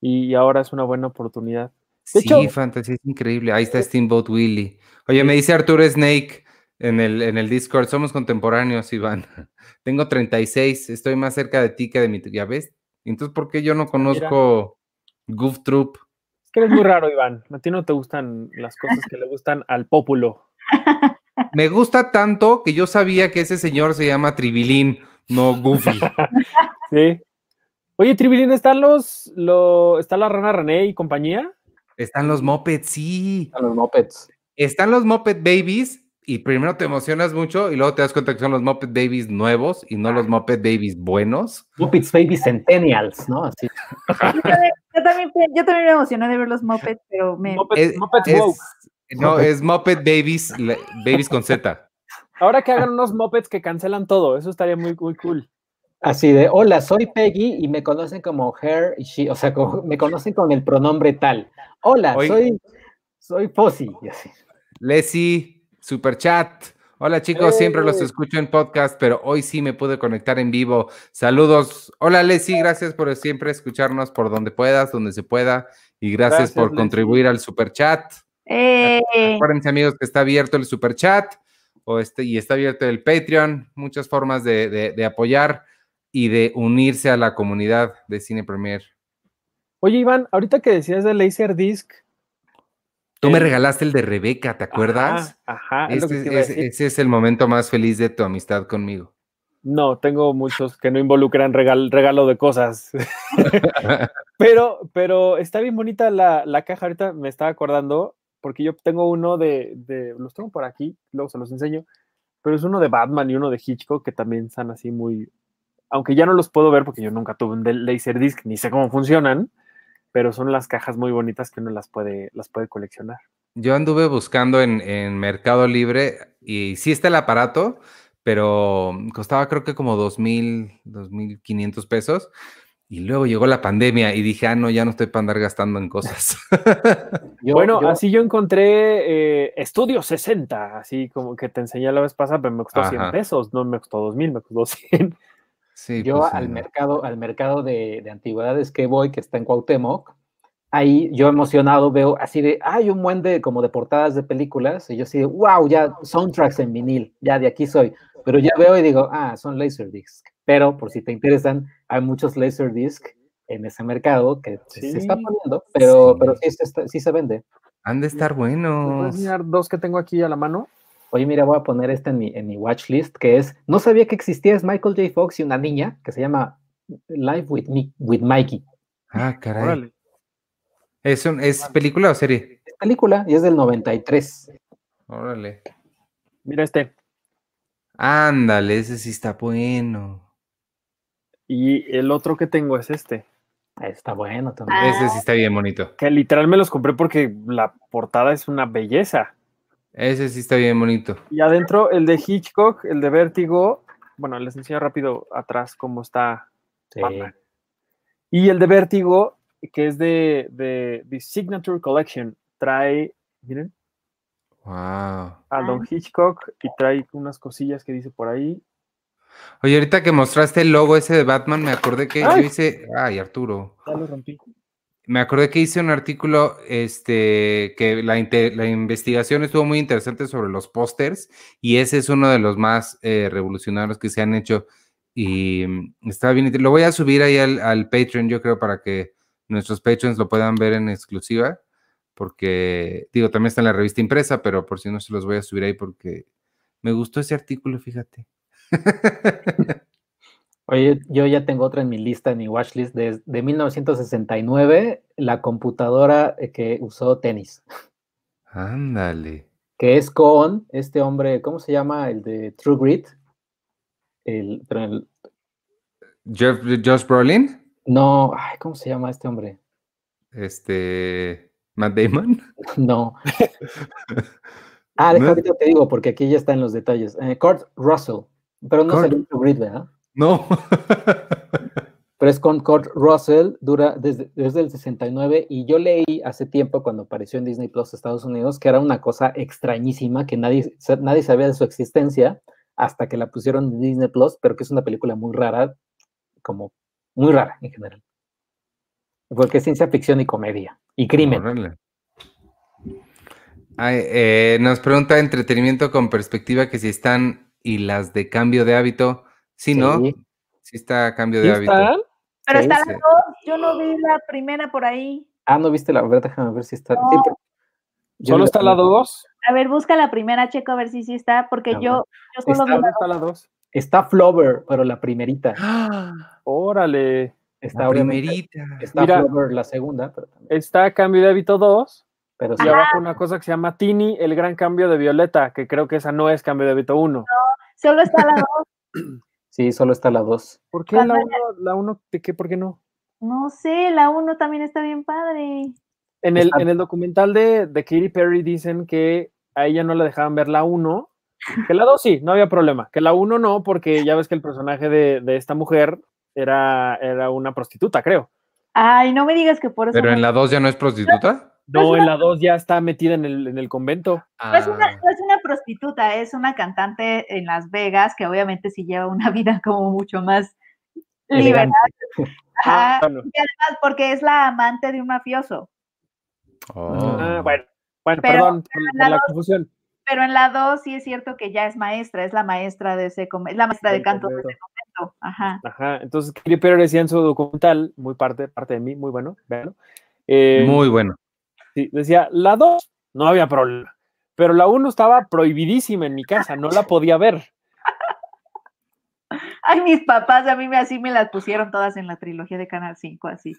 Y ahora es una buena oportunidad. Sí, Fantasy es increíble. Ahí está eh, Steamboat Willie. Oye, me dice Arturo Snake en el, en el Discord, somos contemporáneos, Iván. Tengo 36, estoy más cerca de ti que de mi... ¿Ya ves? Entonces, ¿por qué yo no conozco Goof Troop? Es que eres muy raro, Iván. A ti no te gustan las cosas que le gustan al pópulo. Me gusta tanto que yo sabía que ese señor se llama Tribilín no Goofy. sí. Oye, Tribilín, ¿están los, lo, ¿está la rana René y compañía? Están los Mopeds, sí. Están los Mopeds. Están los Moped Babies y primero te emocionas mucho y luego te das cuenta que son los Muppet Babies nuevos y no los Muppet Babies buenos. Muppets Babies Centennials, ¿no? Así. Yo también, yo también, yo también me emocioné de ver los Muppets, pero me... Muppets, Es- Muppets es- woke. no, es Muppet Babies, Babies con Z. Ahora que hagan unos Muppets que cancelan todo, eso estaría muy, muy cool. Así de, hola, soy Peggy y me conocen como her y she, o sea, como- me conocen con el pronombre tal. Hola, soy, soy así. Leslie, super chat. Hola chicos, siempre los ¡Eh! escucho en podcast, pero hoy sí me pude conectar en vivo. Saludos. Hola Leslie, gracias por siempre escucharnos por donde puedas, donde se pueda. Y gracias, Gracias, por Leslie. contribuir al super chat. Eh, Acuérdense amigos que está abierto el super chat o este, y está abierto el Patreon. Muchas formas de, de- de apoyar y de unirse a la comunidad de Cine Premier. Oye, Iván, ahorita que decías de Laserdisc. Tú me regalaste el de Rebeca, ¿te acuerdas? Ajá, ajá, es lo que Ese, te iba a ese- decir. ese es el momento más feliz de tu amistad conmigo. No, tengo muchos que no involucran regal- regalo de cosas. pero, pero está bien bonita la, la caja. Ahorita me estaba acordando, porque yo tengo uno de, de- Los tengo por aquí, luego se los enseño. Pero es uno de Batman y uno de Hitchcock que también están así muy. Aunque ya no los puedo ver porque yo nunca tuve un Laserdisc ni sé cómo funcionan. Pero son las cajas muy bonitas que uno las puede, las puede coleccionar. Yo anduve buscando en, en Mercado Libre y sí está el aparato, pero costaba creo que como dos mil, dos mil quinientos pesos. Y luego llegó la pandemia y dije, ah, no, ya no estoy para andar gastando en cosas. Yo- bueno, yo- así yo encontré eh, Estudio 60, así como que te enseñé la vez pasada, pero me costó 100 Ajá. pesos, no me costó 2000, me costó 100. Sí, yo pues, al sí, mercado, al mercado de, de antigüedades que voy, que está en Cuauhtémoc, ahí yo emocionado veo así de, hay un buen de como de portadas de películas, y yo así de, wow, ya soundtracks en vinil, ya de aquí soy. Pero ya veo y digo, ah, son Laserdisc. Pero por si te interesan, hay muchos Laserdisc en ese mercado que se está poniendo, pero, sí. pero sí, se está- sí se vende. Han de estar ¿Me puedes buenos. enseñar dos que tengo aquí a la mano? Oye, mira, voy a poner este en mi, en mi watch list, que es, no sabía que existía, es Michael J. Fox y una niña que se llama Live with, Mi- with Mikey. Ah, caray. Órale. ¿Es, un- ¿Es película o serie? Es película y es del 93. Órale. Mira este. Ándale, ese sí está bueno. Y el otro que tengo es este, Está bueno también. Ah. Ese sí está bien bonito. que literal me los compré porque la portada es una belleza. Ese sí está bien bonito. Y adentro el de Hitchcock, el de Vértigo, bueno, les enseño rápido atrás cómo está Sí. Batman. Y el de Vértigo, que es de, de The Signature Collection, trae, miren, Wow. a Don Hitchcock y trae unas cosillas que dice por ahí. Oye, ahorita que mostraste el logo ese de Batman, me acordé que Ay. yo hice. Ay, Arturo. Ya lo rompí. Me acordé que hice un artículo, este, que la, investigación estuvo muy interesante sobre los pósters y ese es uno de los más eh, revolucionarios que se han hecho y mm, está bien. Lo voy a subir ahí al, al Patreon, yo creo, para que nuestros patrons lo puedan ver en exclusiva, porque, digo, también está en la revista impresa, pero por si no se los voy a subir ahí porque me gustó ese artículo, fíjate. Oye, yo ya tengo otra en mi lista, en mi watch list, de, de 1969, la computadora eh, que usó tenis, Ándale. que es con este hombre, ¿cómo se llama? El de True Grit. El, Jeff, Josh Brolin, no, ay, ¿cómo se llama este hombre? este, Matt Damon. No. Ah, deja ahorita te digo, porque aquí ya están los detalles. Eh, Kurt Russell, pero no Kurt. salió en True Grit, ¿verdad? No. pero es con Kurt Russell, dura desde, desde el 69 y yo leí hace tiempo cuando apareció en Disney Plus Estados Unidos que era una cosa extrañísima que nadie, nadie sabía de su existencia hasta que la pusieron en Disney Plus, pero que es una película muy rara, como muy rara en general. Porque es ciencia ficción y comedia y crimen. Órale. Ay, eh, nos pregunta entretenimiento con perspectiva que si están y las de cambio de hábito. Sí, ¿no? Sí. Sí está cambio ¿Sí de hábito. están? pero Sí, está sí. la dos, yo no vi la primera por ahí. Ah, no viste la, a ver, déjame ver si está. sí, No. ¿Solo está la primera. 2? A ver, busca la primera, checo a ver si sí está, porque A yo, yo solo Está- vi la está la 2? Está Flover, pero la primerita. ¡Ah! Órale. Está La primerita. Está Mira. Flover la segunda, pero también. Está Cambio de Hábito 2 Pero y abajo una cosa que se llama Tini, el gran cambio de Violeta, que creo que esa no es cambio de Vito 1. Solo está la 2. Sí, solo está la 2. ¿Por qué la 1? La 1, ¿de qué? ¿Por qué no? No sé, la 1 también está bien padre. En el, en el documental de, de Katy Perry dicen que a ella no le dejaban ver la 1, que la 2 sí, no había problema, que la 1 no, porque ya ves que el personaje de, de, esta mujer era, era una prostituta, creo. Ay, no me digas que por eso. ¿Pero en la 2 ya no es prostituta? No, en la 2 ya está metida en el, en el convento. No, es una, no es una prostituta, es una cantante en Las Vegas que obviamente sí lleva una vida como mucho más liberal. Ah, bueno. Y además porque es la amante de un mafioso. Oh. Ah, bueno, bueno Pero perdón por, la la dos- confusión. Pero en la 2 sí es cierto que ya es maestra, es la maestra de ese es la maestra de canto de ese convento. Ajá. Ajá, entonces Katy Perry decía en su documental, muy parte, parte de mí, muy bueno, véanlo. eh, Muy bueno. Sí, decía, la 2 no había problema, pero la 1 estaba prohibidísima en mi casa, no la podía ver. Ay, mis papás a mí me así me las pusieron todas en la trilogía de Canal 5, así.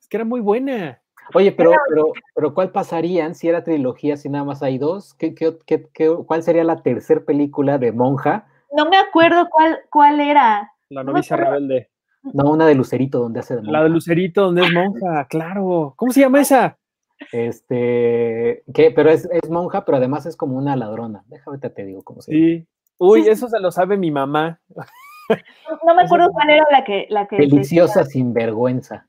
Es que era muy buena. Oye, pero, pero, pero ¿cuál pasarían si era trilogía, si nada más hay dos? ¿Qué, qué, qué- qué- cuál sería la tercera película de monja? No me acuerdo cuál, cuál era. La No novicia acuerdo. rebelde. No, una de Lucerito, donde hace de monja. La de Lucerito, donde es monja, claro. ¿Cómo se llama esa? Este, ¿qué? Pero es, es monja, pero además es como una ladrona. Déjame te, te digo cómo se llama. Sí. Uy, Sí, sí. eso se lo sabe mi mamá. No, no me acuerdo cuál era la que la que Deliciosa sinvergüenza.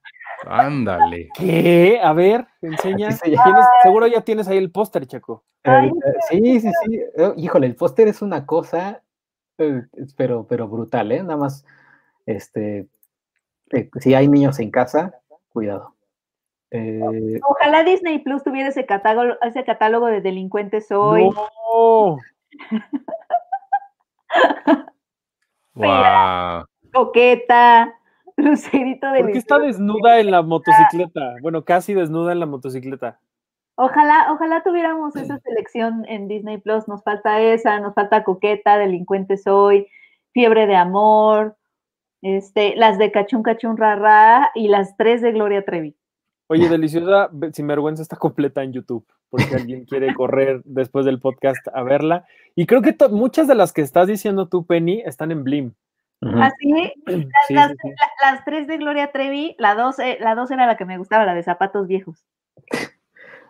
Ándale. ¿Qué? A ver, enseña. Se llama. Seguro ya tienes ahí el póster, Checo. Ay, Eh, sí, sí, sí. Eh, Híjole, el póster es una cosa, eh, pero, pero brutal, ¿eh? Nada más, este, eh, si hay niños en casa, cuidado. Eh, Ojalá Disney Plus tuviera ese catálogo, ese catálogo de delincuentes hoy. No. Wow. Coqueta, Lucerito de ¿Por qué está desnuda en la motocicleta? Bueno, casi desnuda en la motocicleta. Ojalá, ojalá tuviéramos esa selección en Disney Plus. Nos falta esa, nos falta Coqueta, Delincuentes Hoy, Fiebre de Amor, este, las de Cachún Cachún Rara y las tres de Gloria Trevi. Oye, deliciosa, ve- sinvergüenza está completa en YouTube, porque alguien quiere correr después del podcast a verla. Y creo que muchas de las que estás diciendo tú, Penny, están en Blim. Así, Sí, las, sí, sí. la- las tres de Gloria Trevi, la dos, eh, la dos era la que me gustaba, la de zapatos viejos.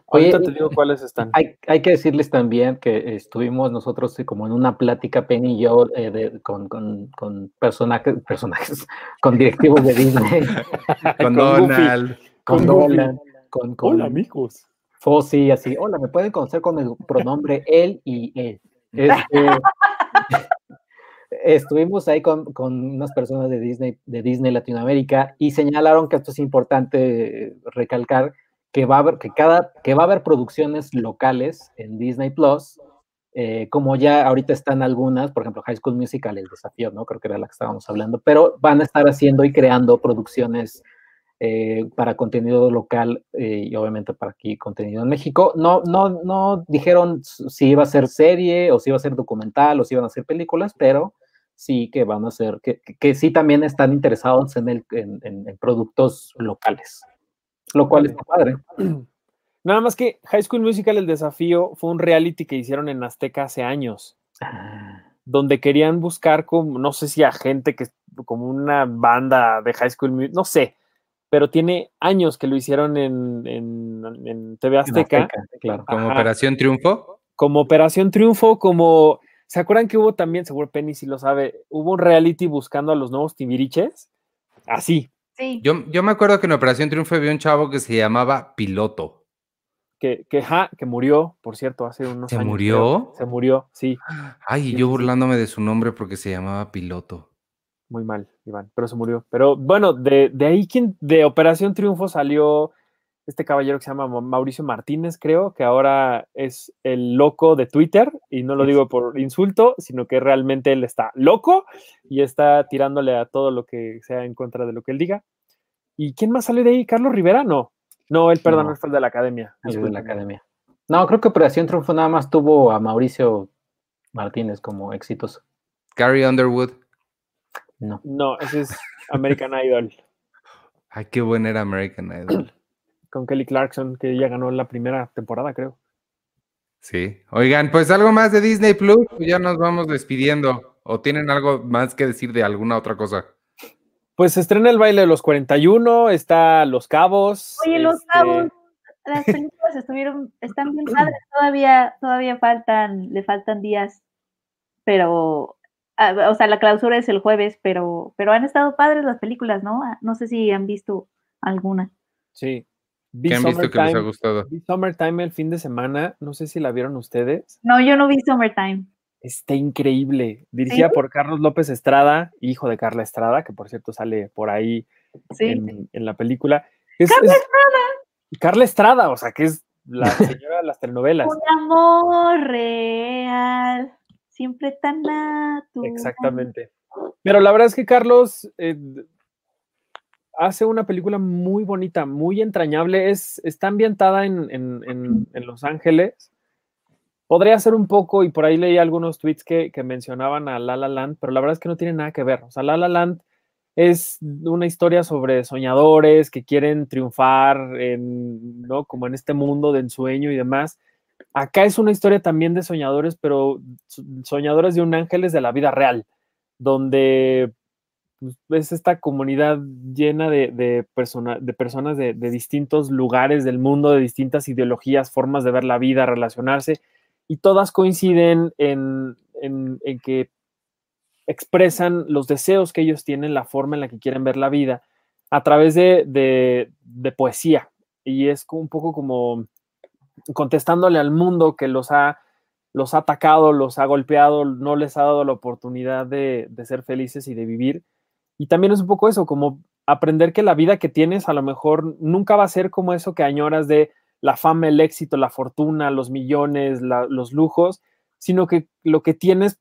Oye, Ahorita te digo cuáles están. Hay, hay que decirles también que estuvimos nosotros eh, como en una plática, Penny y yo, eh, de- con, con, con personajes, personajes, con directivos de Disney, Con. Donald. con. Nolan, con, con Hola, amigos. Fossi, así, hola, me pueden conocer con el pronombre él y él. Este, estuvimos ahí con, con unas personas de Disney, de Disney Latinoamérica y señalaron que esto es importante recalcar que va a haber, que cada, que va a haber producciones locales en Disney Plus, eh, como ya ahorita están algunas, por ejemplo, High School Musical, el desafío, ¿no? Creo que era la que estábamos hablando, pero van a estar haciendo y creando producciones eh, para contenido local eh, y obviamente para aquí contenido en México. No, no, no dijeron si iba a ser serie o si iba a ser documental o si iban a ser películas, pero sí que van a ser, que, que- sí también están interesados en, el, en productos locales, lo cual está padre. Nada más que High School Musical, el desafío, fue un reality que hicieron en Azteca hace años, Ah, donde querían buscar como, no sé si a gente que, como una banda de High School Musical, no sé, pero tiene años que lo hicieron en, en, en TV en Azteca, claro. Como. Operación Triunfo. como Operación Triunfo, como, ¿se acuerdan que hubo también, seguro Penny si lo sabe, hubo un reality buscando a los nuevos Tibiriches? Así, Sí. Yo, yo me acuerdo que en Operación Triunfo había un chavo que se llamaba Piloto. que, que, ja, que murió, por cierto, hace unos ¿Se años. murió? creo. Se murió, sí. Ay, y Sí, yo burlándome de su nombre porque se llamaba Piloto. Muy mal, Iván, pero se murió. Pero bueno, de, de ahí quien, de Operación Triunfo salió este caballero que se llama Ma- Mauricio Martínez, creo, que ahora es el loco de Twitter, y no lo digo por insulto, sino que realmente él está loco y está tirándole a todo lo que sea en contra de lo que él diga. ¿Y quién más salió de ahí? ¿Carlos Rivera? No. No, él, perdón, No. él fue el de la academia. el de la academia. No, creo que Operación Triunfo nada más tuvo a Mauricio Martínez como exitoso. Gary Underwood. No. No, ese es American Idol. Ay, qué buen era American Idol. Con Kelly Clarkson, que ya ganó la primera temporada, creo. Sí. Oigan, pues algo más de Disney Plus, ya nos vamos despidiendo. ¿O tienen algo más que decir de alguna otra cosa? Pues se estrena el baile de los 41, está Los Cabos. Oye, Los este Cabos, las películas estuvieron, están bien padres, todavía, todavía faltan, le faltan días, pero, ah, o sea, la clausura es el jueves, pero, pero han estado padres las películas, ¿no? Ah, no sé si han visto alguna. Sí. ¿Qué han visto que les ha gustado? Summertime el fin de semana, no sé si la vieron ustedes. No, yo no vi Summertime. Está increíble. Dirigida por Carlos López Estrada, hijo de Carla Estrada, que por cierto sale por ahí en, la película. ¡Carla Estrada! Carla Estrada, o sea, que es la señora de las telenovelas. Un amor real, siempre tan natural. Exactamente. Pero la verdad es que Carlos eh, hace una película muy bonita, muy entrañable. Es, está ambientada en, en Los Ángeles Podría ser un poco, y por ahí leí algunos tweets que, mencionaban a La La Land, pero la verdad es que no tiene nada que ver. O sea, La La Land es una historia sobre soñadores que quieren triunfar en, ¿no? Como en este mundo de ensueño y demás. Acá es una historia también de soñadores, pero soñadores de un ángeles de la vida real, donde es esta comunidad llena de, de, de personas de, de distintos lugares del mundo, de distintas ideologías, formas de ver la vida, relacionarse y todas coinciden en, que expresan los deseos que ellos tienen, la forma en la que quieren ver la vida, a través de, poesía. Y es un poco como contestándole al mundo que los ha, los ha atacado, los ha golpeado, no les ha dado la oportunidad de ser felices y de vivir. Y también es un poco eso, como aprender que la vida que tienes a lo mejor nunca va a ser como eso que añoras de la fama, el éxito, la fortuna, los millones, los lujos, sino que lo que tienes,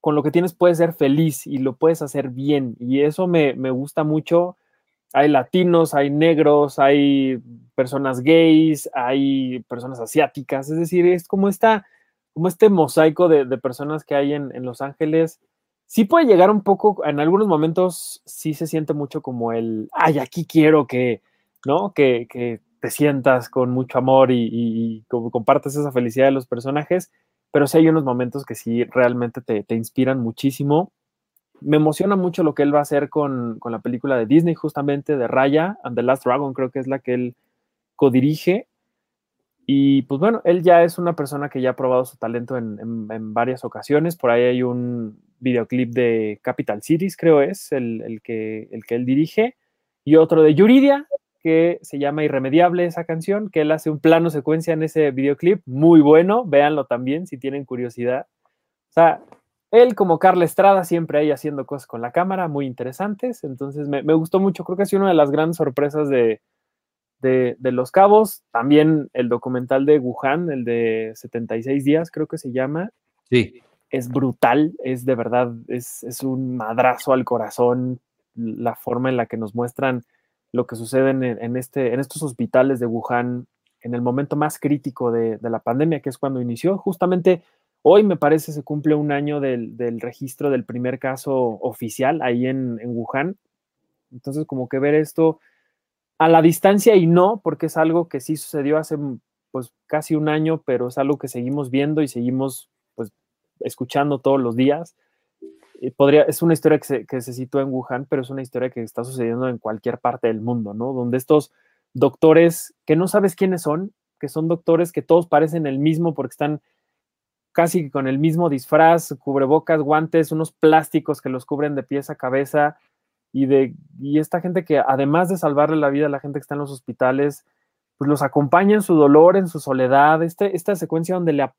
con lo que tienes puedes ser feliz y lo puedes hacer bien. Y eso me, gusta mucho. Hay latinos, hay negros, hay personas gays, hay personas asiáticas, es decir, es como, esta, como este mosaico de, personas que hay en, Los Ángeles. Sí puede llegar un poco, en algunos momentos sí se siente mucho como el, ay, aquí quiero que, ¿no? Que, que te sientas con mucho amor y, compartes esa felicidad de los personajes, pero sí hay unos momentos que sí realmente te, inspiran muchísimo. Me emociona mucho lo que él va a hacer con, la película de Disney, justamente de Raya and the Last Dragon, creo que es la que él codirige. Y pues bueno, él ya es una persona que ya ha probado su talento en, varias ocasiones. Por ahí hay un videoclip de Capital Cities, creo es, el, que, el que él dirige. Y otro de Yuridia, que se llama Irremediable esa canción, que él hace un plano secuencia en ese videoclip, muy bueno, véanlo también si tienen curiosidad. O sea, él como Carla Estrada siempre ahí haciendo cosas con la cámara muy interesantes, entonces me, gustó mucho, creo que ha sido una de las grandes sorpresas de, de, Los Cabos, también el documental de Wuhan, el de 76 días creo que se llama. Sí. Es brutal, es de verdad, es, es un madrazo al corazón la forma en la que nos muestran lo que sucede en, este, en estos hospitales de Wuhan en el momento más crítico de, la pandemia, que es cuando inició. Justamente hoy me parece se cumple un año del, registro del primer caso oficial ahí en, Wuhan. Entonces, como que ver esto a la distancia y no, porque es algo que sí sucedió hace pues casi un año, pero es algo que seguimos viendo y seguimos pues escuchando todos los días podría, es una historia que se, que se sitúa en Wuhan, pero es una historia que está sucediendo en cualquier parte del mundo, ¿no? Donde estos doctores que no sabes quiénes son, que son doctores que todos parecen el mismo porque están casi con el mismo disfraz, cubrebocas, guantes, unos plásticos que los cubren de pies a cabeza y de y esta gente que además de salvarle la vida a la gente que está en los hospitales, pues los acompaña en su dolor, en su soledad. Este, esta secuencia donde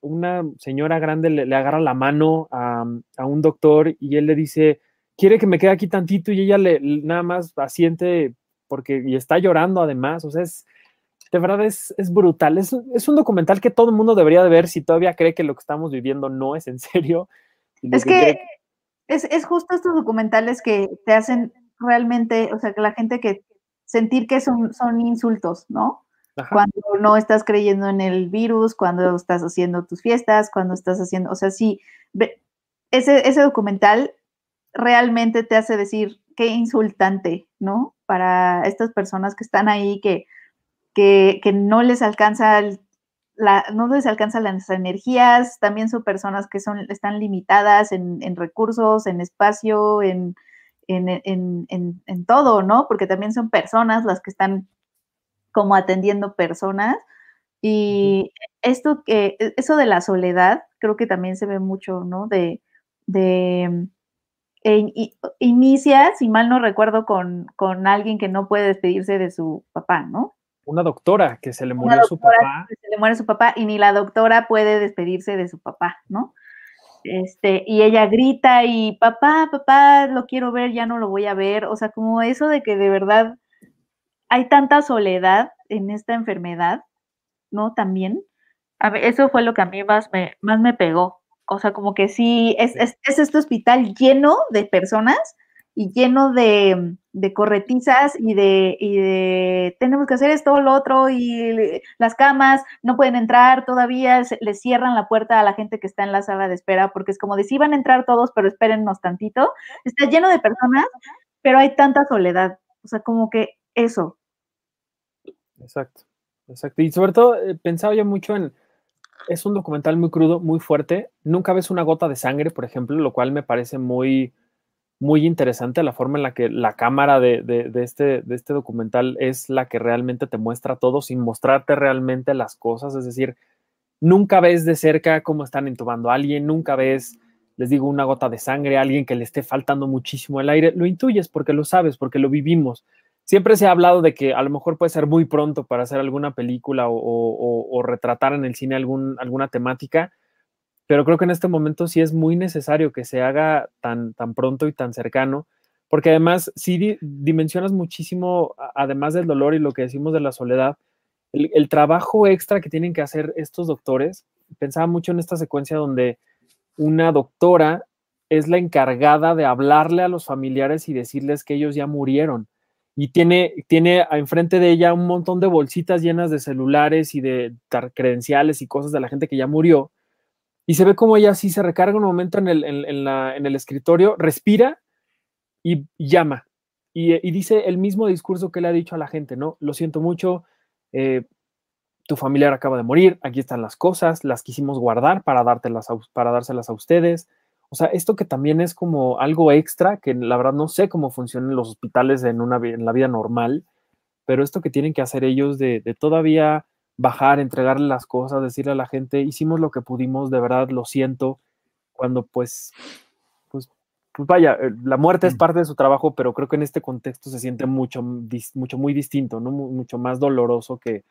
una señora grande le, agarra la mano a, un doctor y él le dice, quiere que me quede aquí tantito y ella le nada más asiente porque y está llorando además. O sea, es, de verdad es, es brutal. Es, es, un documental que todo el mundo debería de ver si todavía cree que lo que estamos viviendo no es en serio. Es que, es, es justo estos documentales que te hacen realmente, o sea, que la gente que sentir que son, son insultos, ¿no? Cuando no estás creyendo en el virus, cuando estás haciendo tus fiestas, cuando estás haciendo, o sea, sí, ese, ese documental realmente te hace decir qué insultante, ¿no? Para estas personas que están ahí, que que, no les alcanza la, no les alcanza las energías, también son personas que son, están limitadas en, recursos, en espacio, en, en, todo, ¿no? Porque también son personas las que están como atendiendo personas. Y esto que, eso de la soledad, creo que también se ve mucho, ¿no? De, de e inicia, si mal no recuerdo, con, con, alguien que no puede despedirse de su papá, ¿no? Una doctora que se le murió su papá. se le muere su papá y ni la doctora puede despedirse de su papá, ¿no? Este, y ella grita y papá, papá, lo quiero ver, ya no lo voy a ver. O sea, como eso de que de verdad hay tanta soledad en esta enfermedad, ¿no? También. A ver, eso fue lo que a mí más me, más me pegó. O sea, como que sí, es, es, este hospital lleno de personas y lleno de, de corretizas y de, y de, tenemos que hacer esto, lo otro, y las camas no pueden entrar todavía, les cierran la puerta a la gente que está en la sala de espera, porque es como de si van a entrar todos, pero espérennos tantito. Está lleno de personas, pero hay tanta soledad. O sea, como que eso. Exacto, exacto. Y sobre todo eh, pensaba yo mucho en, es un documental muy crudo, muy fuerte. Nunca ves una gota de sangre, por ejemplo, lo cual me parece muy, muy interesante la forma en la que la cámara de, este, de este documental es la que realmente te muestra todo sin mostrarte realmente las cosas. Es decir, nunca ves de cerca cómo están intubando a alguien, nunca ves, les digo, una gota de sangre a alguien que le esté faltando muchísimo el aire. Lo intuyes porque lo sabes, porque lo vivimos siempre se ha hablado de que a lo mejor puede ser muy pronto para hacer alguna película o, retratar en el cine algún, alguna temática, pero creo que en este momento sí es muy necesario que se haga tan, tan pronto y tan cercano, porque además sí dimensionas muchísimo, además del dolor y lo que decimos de la soledad, el, el trabajo extra que tienen que hacer estos doctores. Pensaba mucho en esta secuencia donde una doctora es la encargada de hablarle a los familiares y decirles que ellos ya murieron y tiene, tiene enfrente de ella un montón de bolsitas llenas de celulares y de credenciales y cosas de la gente que ya murió. Y se ve como ella así se recarga un momento en el, escritorio, respira y, llama. Y, dice el mismo discurso que le ha dicho a la gente, ¿no? Lo siento mucho, eh, tu familiar acaba de morir, aquí están las cosas, las quisimos guardar para, dártelas para dárselas a ustedes. O sea, esto que también es como algo extra, que la verdad no sé cómo funcionan los hospitales en la vida normal, pero esto que tienen que hacer ellos de, todavía bajar, entregarle las cosas, decirle a la gente, hicimos lo que pudimos, de verdad lo siento, cuando pues, pues, pues vaya, eh, la muerte es mm. parte de su trabajo, pero creo que en este contexto se siente mucho, mucho muy distinto, ¿no? mucho más doloroso que,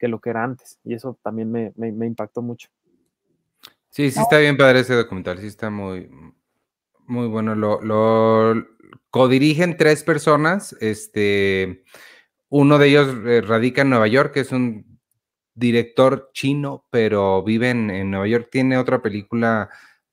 lo que era antes, y eso también me impactó mucho. Sí, sí está bien padre ese documental, sí está muy, muy bueno. Lo, lo codirigen tres personas. Este, uno de ellos eh, radica en Nueva York, que es un director chino, pero vive en, Nueva York. Tiene otra película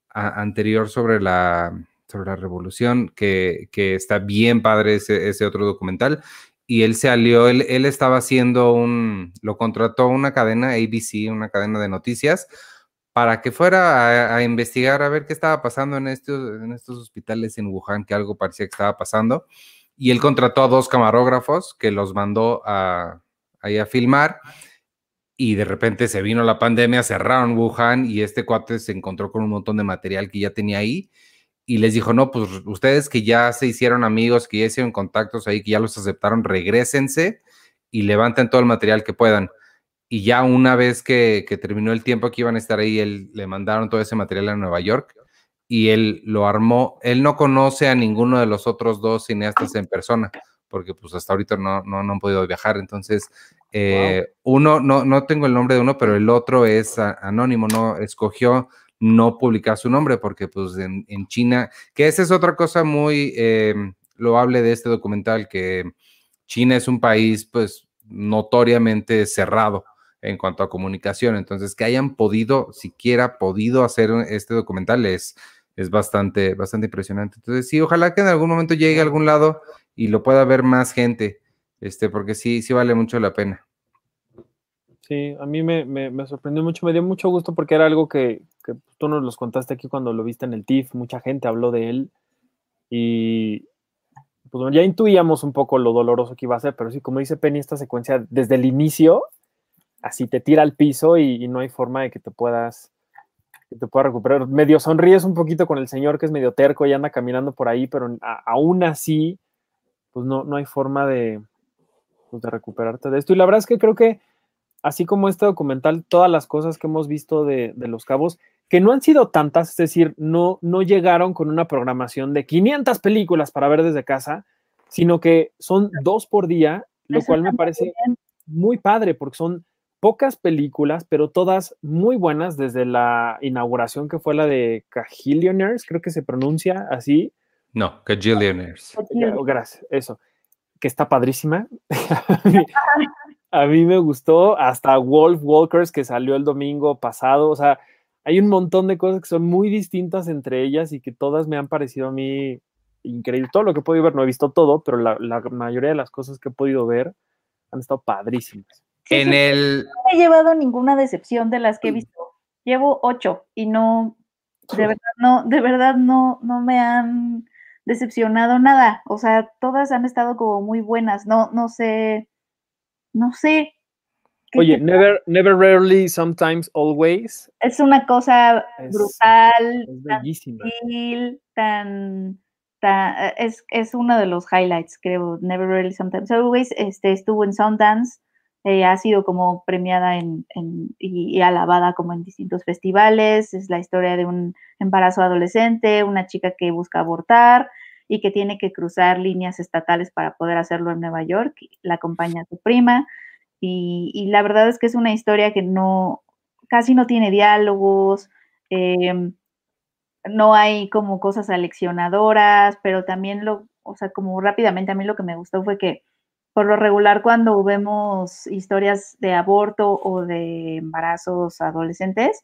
anterior sobre la, sobre la revolución, que, que está bien padre ese, ese, otro documental. Y él se alió, él, él estaba haciendo un, lo contrató una cadena, ABC, una cadena de noticias, para que fuera a, investigar a ver qué estaba pasando en estos, en estos hospitales en Wuhan, que algo parecía que estaba pasando. Y él contrató a dos camarógrafos que los mandó a, a filmar. Y de repente se vino la pandemia, cerraron Wuhan y este cuate se encontró con un montón de material que ya tenía ahí y les dijo, no, pues ustedes que ya se hicieron amigos, que ya hicieron contactos ahí, que ya los aceptaron, regresense y levanten todo el material que puedan y ya una vez que, terminó el tiempo que iban a estar ahí, él, le mandaron todo ese material a Nueva York y él lo armó. Él no conoce a ninguno de los otros dos cineastas en persona, porque pues hasta ahorita no, no, han podido viajar. Entonces, eh, uno, no, no tengo el nombre de uno, pero el otro es anónimo, no escogió no publicar su nombre, porque pues en, China, que esa es otra cosa muy eh, loable de este documental, que China es un país pues notoriamente cerrado en cuanto a comunicación. Entonces, que hayan podido, siquiera podido hacer este documental es, es bastante, bastante impresionante. Entonces, sí, ojalá que en algún momento llegue a algún lado y lo pueda ver más gente, este, porque sí, sí vale mucho la pena. Sí, a mí me, me, sorprendió mucho, me dio mucho gusto porque era algo que, que, tú nos los contaste aquí cuando lo viste en el TIFF, mucha gente habló de él y pues ya intuíamos un poco lo doloroso que iba a ser, pero sí, como dice Penny, esta secuencia desde el inicio, así te tira al piso y, no hay forma de que te puedas que te pueda recuperar. Medio sonríes un poquito con el señor que es medio terco y anda caminando por ahí, pero aún así, pues no, no hay forma de, pues de recuperarte de esto. Y la verdad es que creo que, así como este documental, todas las cosas que hemos visto de, de Los Cabos, que no han sido tantas, es decir, no, no llegaron con una programación de 500 películas para ver desde casa, sino que son dos por día, lo cual me parece muy padre porque son pocas películas, pero todas muy buenas desde la inauguración que fue la de Cajillionaires, creo que se pronuncia así. No, Cajillionaires. Gracias, eso, que está padrísima. a mí me gustó hasta Wolf Walkers que salió el domingo pasado, o sea, hay un montón de cosas que son muy distintas entre ellas y que todas me han parecido a mí increíble. Todo lo que he podido ver, no he visto todo, pero la, mayoría de las cosas que he podido ver han estado padrísimas. en el... No he llevado ninguna decepción de las que he visto. Llevo ocho y no, de verdad no, de verdad no, no me han decepcionado nada. O sea, todas han estado como muy buenas. No, no sé, no sé, Oye, never, never, rarely, sometimes, always. Es una cosa brutal, es bellísima. Tan, tan, es, es, uno de los highlights, creo. Never rarely, sometimes, always. Este, estuvo en Sundance, eh, ha sido como premiada en, en, y, alabada como en distintos festivales. Es la historia de un embarazo adolescente, una chica que busca abortar y que tiene que cruzar líneas estatales para poder hacerlo en Nueva York. La acompaña su prima y, la verdad es que es una historia que no, casi no tiene diálogos, em, no hay como cosas aleccionadoras, pero también lo, o sea, como rápidamente a mí lo que me gustó fue que por lo regular cuando vemos historias de aborto o de embarazos adolescentes,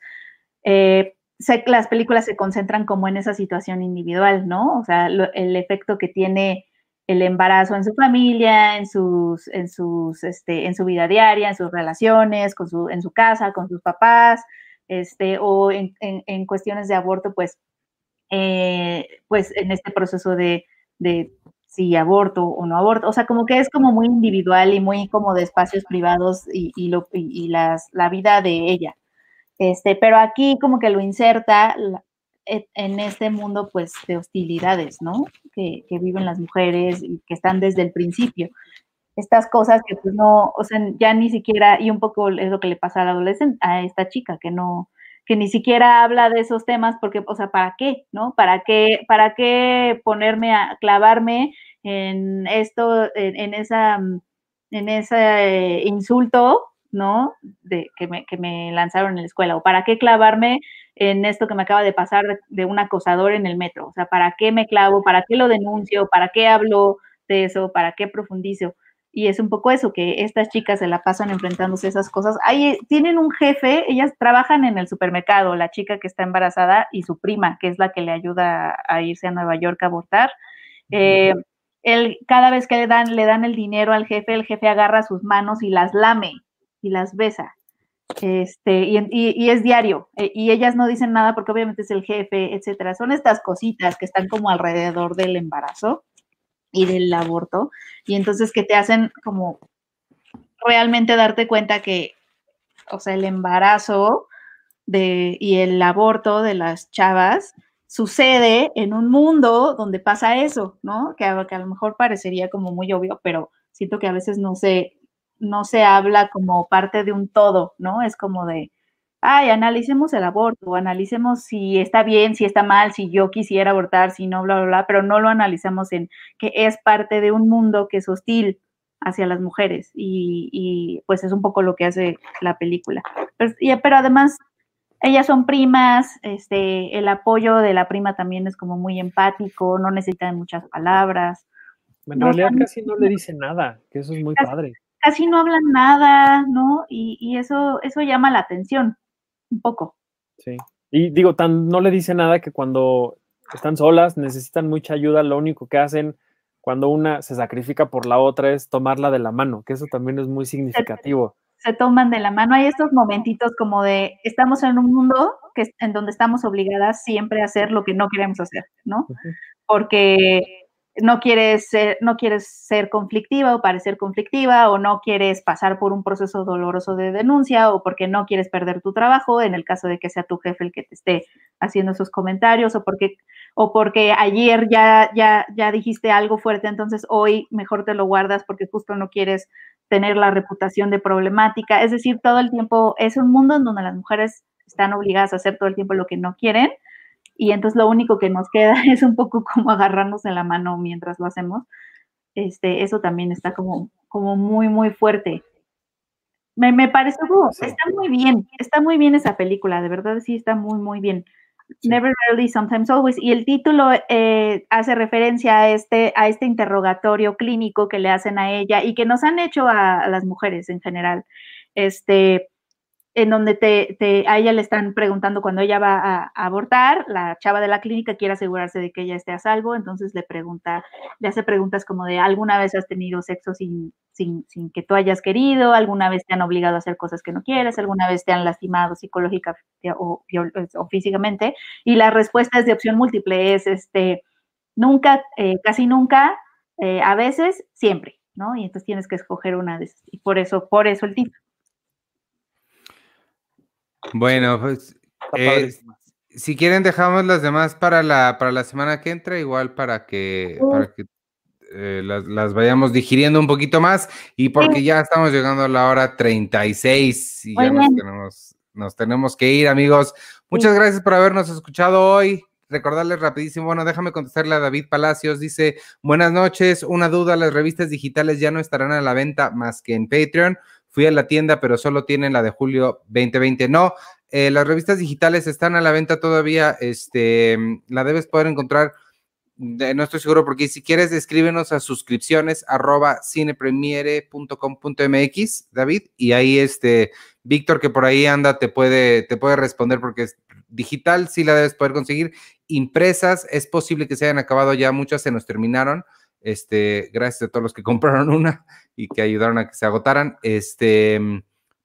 eh, las películas se concentran como en esa situación individual, ¿no? O sea, el efecto que tiene el embarazo en su familia, en sus, en sus, este, en su vida diaria, en sus relaciones, con su, en su casa, con sus papás, este, o en, en, cuestiones de aborto, pues, eh, pues en este proceso de, de si aborto o no aborto. O sea, como que es como muy individual y muy como de espacios privados y, y, lo, y, las, la vida de ella. Este, pero aquí como que lo inserta en este mundo pues de hostilidades, ¿no? Que, viven las mujeres y que están desde el principio. Estas cosas que pues no, o sea, ya ni siquiera, y un poco es lo que le pasa a la adolescente, a esta chica, que no, que ni siquiera habla de esos temas porque, o sea, ¿para qué? ¿No? ¿Para qué, para qué ponerme a clavarme en esto, en, esa, en ese insulto, ¿no? De, que, me, que me lanzaron en la escuela, o para qué clavarme en esto que me acaba de pasar de, un acosador en el metro. O sea, ¿para qué me clavo? ¿Para qué lo denuncio? ¿Para qué hablo de eso? ¿Para qué profundizo? Y es un poco eso, que estas chicas se la pasan enfrentándose a esas cosas. Ahí tienen un jefe, ellas trabajan en el supermercado, la chica que está embarazada y su prima, que es la que le ayuda a irse a Nueva York a abortar. Eh, él, cada vez que le dan, le dan el dinero al jefe, el jefe agarra sus manos y las lame y las besa. Este, y, es diario, eh, y ellas no dicen nada porque obviamente es el jefe, etcétera. Son estas cositas que están como alrededor del embarazo y del aborto, y entonces que te hacen como realmente darte cuenta que, o sea, el embarazo de, y el aborto de las chavas sucede en un mundo donde pasa eso, ¿no? Que que a lo mejor parecería como muy obvio, pero siento que a veces no se, no se habla como parte de un todo, ¿no? Es como de, ay, analicemos el aborto, analicemos si está bien, si está mal, si yo quisiera abortar, si no, bla, bla, bla, pero no lo analizamos en que es parte de un mundo que es hostil hacia las mujeres y, pues es un poco lo que hace la película. Pero, pero además, ellas son primas, este, el apoyo de la prima también es como muy empático, no necesitan muchas palabras. En realidad casi no le dice nada, que eso es muy padre casi no hablan nada, ¿no? Y, eso, eso llama la atención un poco. Sí. Y digo, tan no le dice nada que cuando están solas, necesitan mucha ayuda, lo único que hacen cuando una se sacrifica por la otra es tomarla de la mano, que eso también es muy significativo. Se, toman de la mano. Hay estos momentitos como de estamos en un mundo que, en donde estamos obligadas siempre a hacer lo que no queremos hacer, ¿no? Porque no quieres ser, no quieres ser conflictiva o parecer conflictiva, o no quieres pasar por un proceso doloroso de denuncia, o porque no quieres perder tu trabajo, en el caso de que sea tu jefe el que te esté haciendo esos comentarios, o porque, o porque ayer ya, ya, ya dijiste algo fuerte, entonces hoy mejor te lo guardas porque justo no quieres tener la reputación de problemática. Es decir, todo el tiempo es un mundo en donde las mujeres están obligadas a hacer todo el tiempo lo que no quieren y entonces lo único que nos queda es un poco como agarrarnos en la mano mientras lo hacemos. Este, eso también está como, como muy, muy fuerte. Me, me parece, está muy bien, está muy bien esa película, de verdad sí está muy, muy bien. Never Rarely, Sometimes Always. Y el título eh, hace referencia a este, a este interrogatorio clínico que le hacen a ella y que nos han hecho a, a las mujeres en general. Este, en donde te, a ella le están preguntando cuando ella va a, abortar, la chava de la clínica quiere asegurarse de que ella esté a salvo, entonces le pregunta, le hace preguntas como de, ¿alguna vez has tenido sexo sin, que tú hayas querido? ¿Alguna vez te han obligado a hacer cosas que no quieres? ¿Alguna vez te han lastimado psicológica o, físicamente? Y la respuesta es de opción múltiple, es este, nunca, eh, casi nunca, eh, a veces, siempre, ¿no? Y entonces tienes que escoger una de esas, y por eso, por eso el título. Bueno, pues eh, si quieren dejamos las demás para la, para la semana que entra, igual para que, para que eh, las, vayamos digiriendo un poquito más y porque ya estamos llegando a la hora 36 y ya nos tenemos, nos tenemos que ir, amigos. Muchas gracias por habernos escuchado hoy. Recordarles rapidísimo, bueno, déjame contestarle a David Palacios, dice, buenas noches, una duda, las revistas digitales ya no estarán a la venta más que en Patreon fui a la tienda, pero solo tienen la de julio 2020. No, eh, las revistas digitales están a la venta todavía, este, la debes poder encontrar, no estoy seguro porque si quieres escríbenos a suscripciones arroba cinepremiere.com.mx, David, y ahí este, Víctor que por ahí anda te puede, te puede responder porque es digital, sí la debes poder conseguir. Impresas, es posible que se hayan acabado ya, muchas se nos terminaron. Este, gracias a todos los que compraron una y que ayudaron a que se agotaran. Este,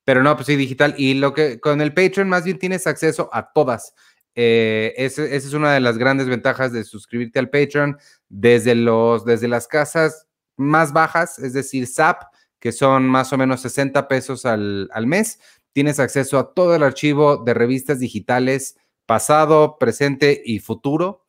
pero no, pues sí, digital. Y lo que con el Patreon más bien tienes acceso a todas. Eh, esa es una de las grandes ventajas de suscribirte al Patreon desde, los, desde las casas más bajas, es decir, SAP, que son más o menos 60 pesos al, al mes. Tienes acceso a todo el archivo de revistas digitales pasado, presente y futuro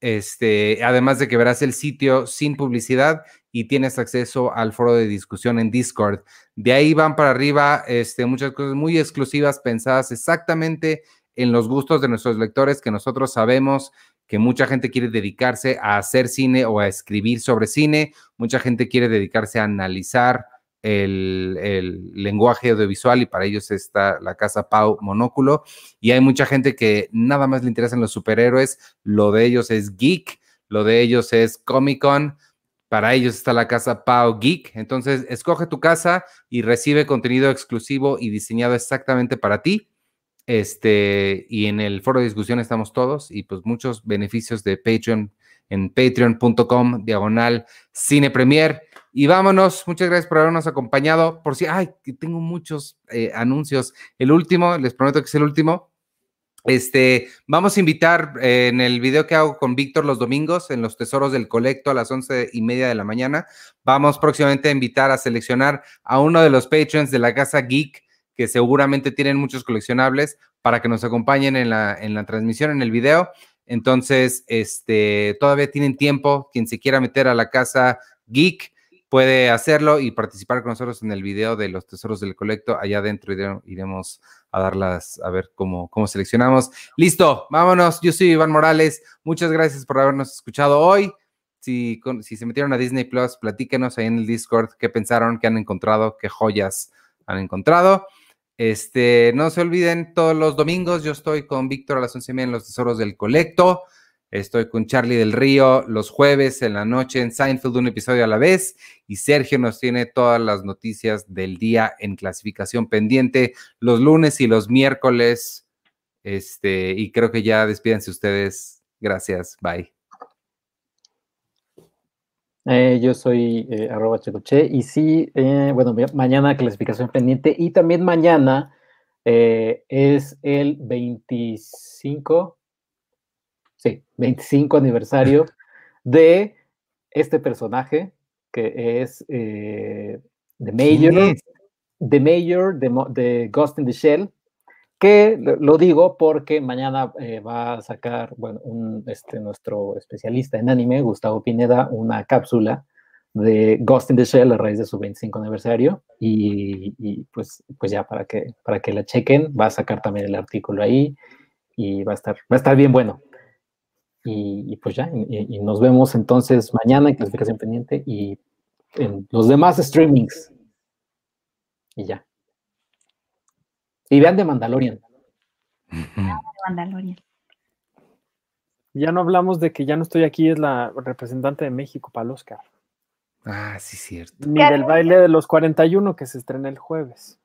este, además de que verás el sitio sin publicidad y tienes acceso al foro de discusión en Discord. De ahí van para arriba este, muchas cosas muy exclusivas pensadas exactamente en los gustos de nuestros lectores que nosotros sabemos que mucha gente quiere dedicarse a hacer cine o a escribir sobre cine, mucha gente quiere dedicarse a analizar el, lenguaje audiovisual y para ellos está la casa Pau Monóculo. Y hay mucha gente que nada más le interesan los superhéroes, lo de ellos es geek, lo de ellos es Comic Con. Para ellos está la casa Pau Geek. Entonces, escoge tu casa y recibe contenido exclusivo y diseñado exactamente para ti. Este, y en el foro de discusión estamos todos y pues muchos beneficios de Patreon en patreon.com diagonal cine premier. Y vámonos, muchas gracias por habernos acompañado. Por si, ay, que tengo muchos eh, anuncios. El último, les prometo que es el último. Este, vamos a invitar eh, en el video que hago con Víctor los domingos en los Tesoros del Colecto a las once y media de la mañana. Vamos próximamente a invitar a seleccionar a uno de los patrons de la casa Geek, que seguramente tienen muchos coleccionables, para que nos acompañen en la, en la transmisión, en el video. Entonces, este, todavía tienen tiempo. Quien se quiera meter a la casa Geek, puede hacerlo y participar con nosotros en el video de los tesoros del colecto. Allá adentro iremos a darlas, a ver cómo, cómo seleccionamos. Listo, vámonos. Yo soy Iván Morales. Muchas gracias por habernos escuchado hoy. Si, si se metieron a Disney Plus, platíquenos ahí en el Discord qué pensaron, qué han encontrado, qué joyas han encontrado. Este, no se olviden, todos los domingos yo estoy con Víctor a las once y media en los tesoros del colecto. Estoy con Charlie del Río los jueves en la noche en Seinfeld, un episodio a la vez. Y Sergio nos tiene todas las noticias del día en clasificación pendiente los lunes y los miércoles. Este, y creo que ya despídense ustedes. Gracias. Bye. Eh, yo soy eh, arroba checoche y sí, eh, bueno, mañana clasificación pendiente y también mañana es el 25 sí, 25 aniversario de este personaje que es eh, The Mayor, The Mayor de, Ghost in the Shell, que lo digo porque mañana eh, va a sacar, bueno, este, nuestro especialista en anime, Gustavo Pineda, una cápsula de Ghost in the Shell a raíz de su 25 aniversario y, pues, pues ya para que, para que la chequen, va a sacar también el artículo ahí y va a estar, va a estar bien bueno. Y, pues ya, y, nos vemos entonces mañana en clasificación pendiente y en los demás streamings. Y ya. Y vean de Mandalorian. Mandalorian. Ya no hablamos de que ya no estoy aquí, es la representante de México para el Oscar. Ah, sí, cierto. Ni del baile de los 41 que se estrena el jueves.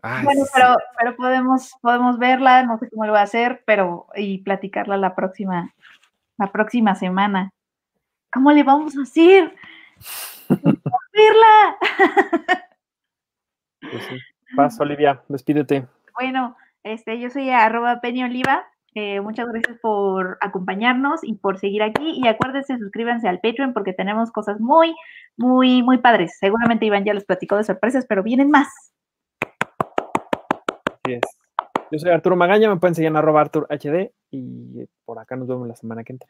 Ah, bueno, pero, pero podemos, podemos verla, no sé cómo lo va a hacer, pero y platicarla la próxima, la próxima semana. ¿Cómo le vamos a hacer? verla. Pues Paz, Olivia, despídete. Bueno, este, yo soy arroba Peña Oliva. Eh, muchas gracias por acompañarnos y por seguir aquí. Y acuérdense, suscríbanse al Patreon porque tenemos cosas muy, muy, muy padres. Seguramente Iván ya les platicó de sorpresas, pero vienen más. Así es. Yo soy Arturo Magaña, me pueden seguir en arroba Artur HD y por acá nos vemos la semana que entra.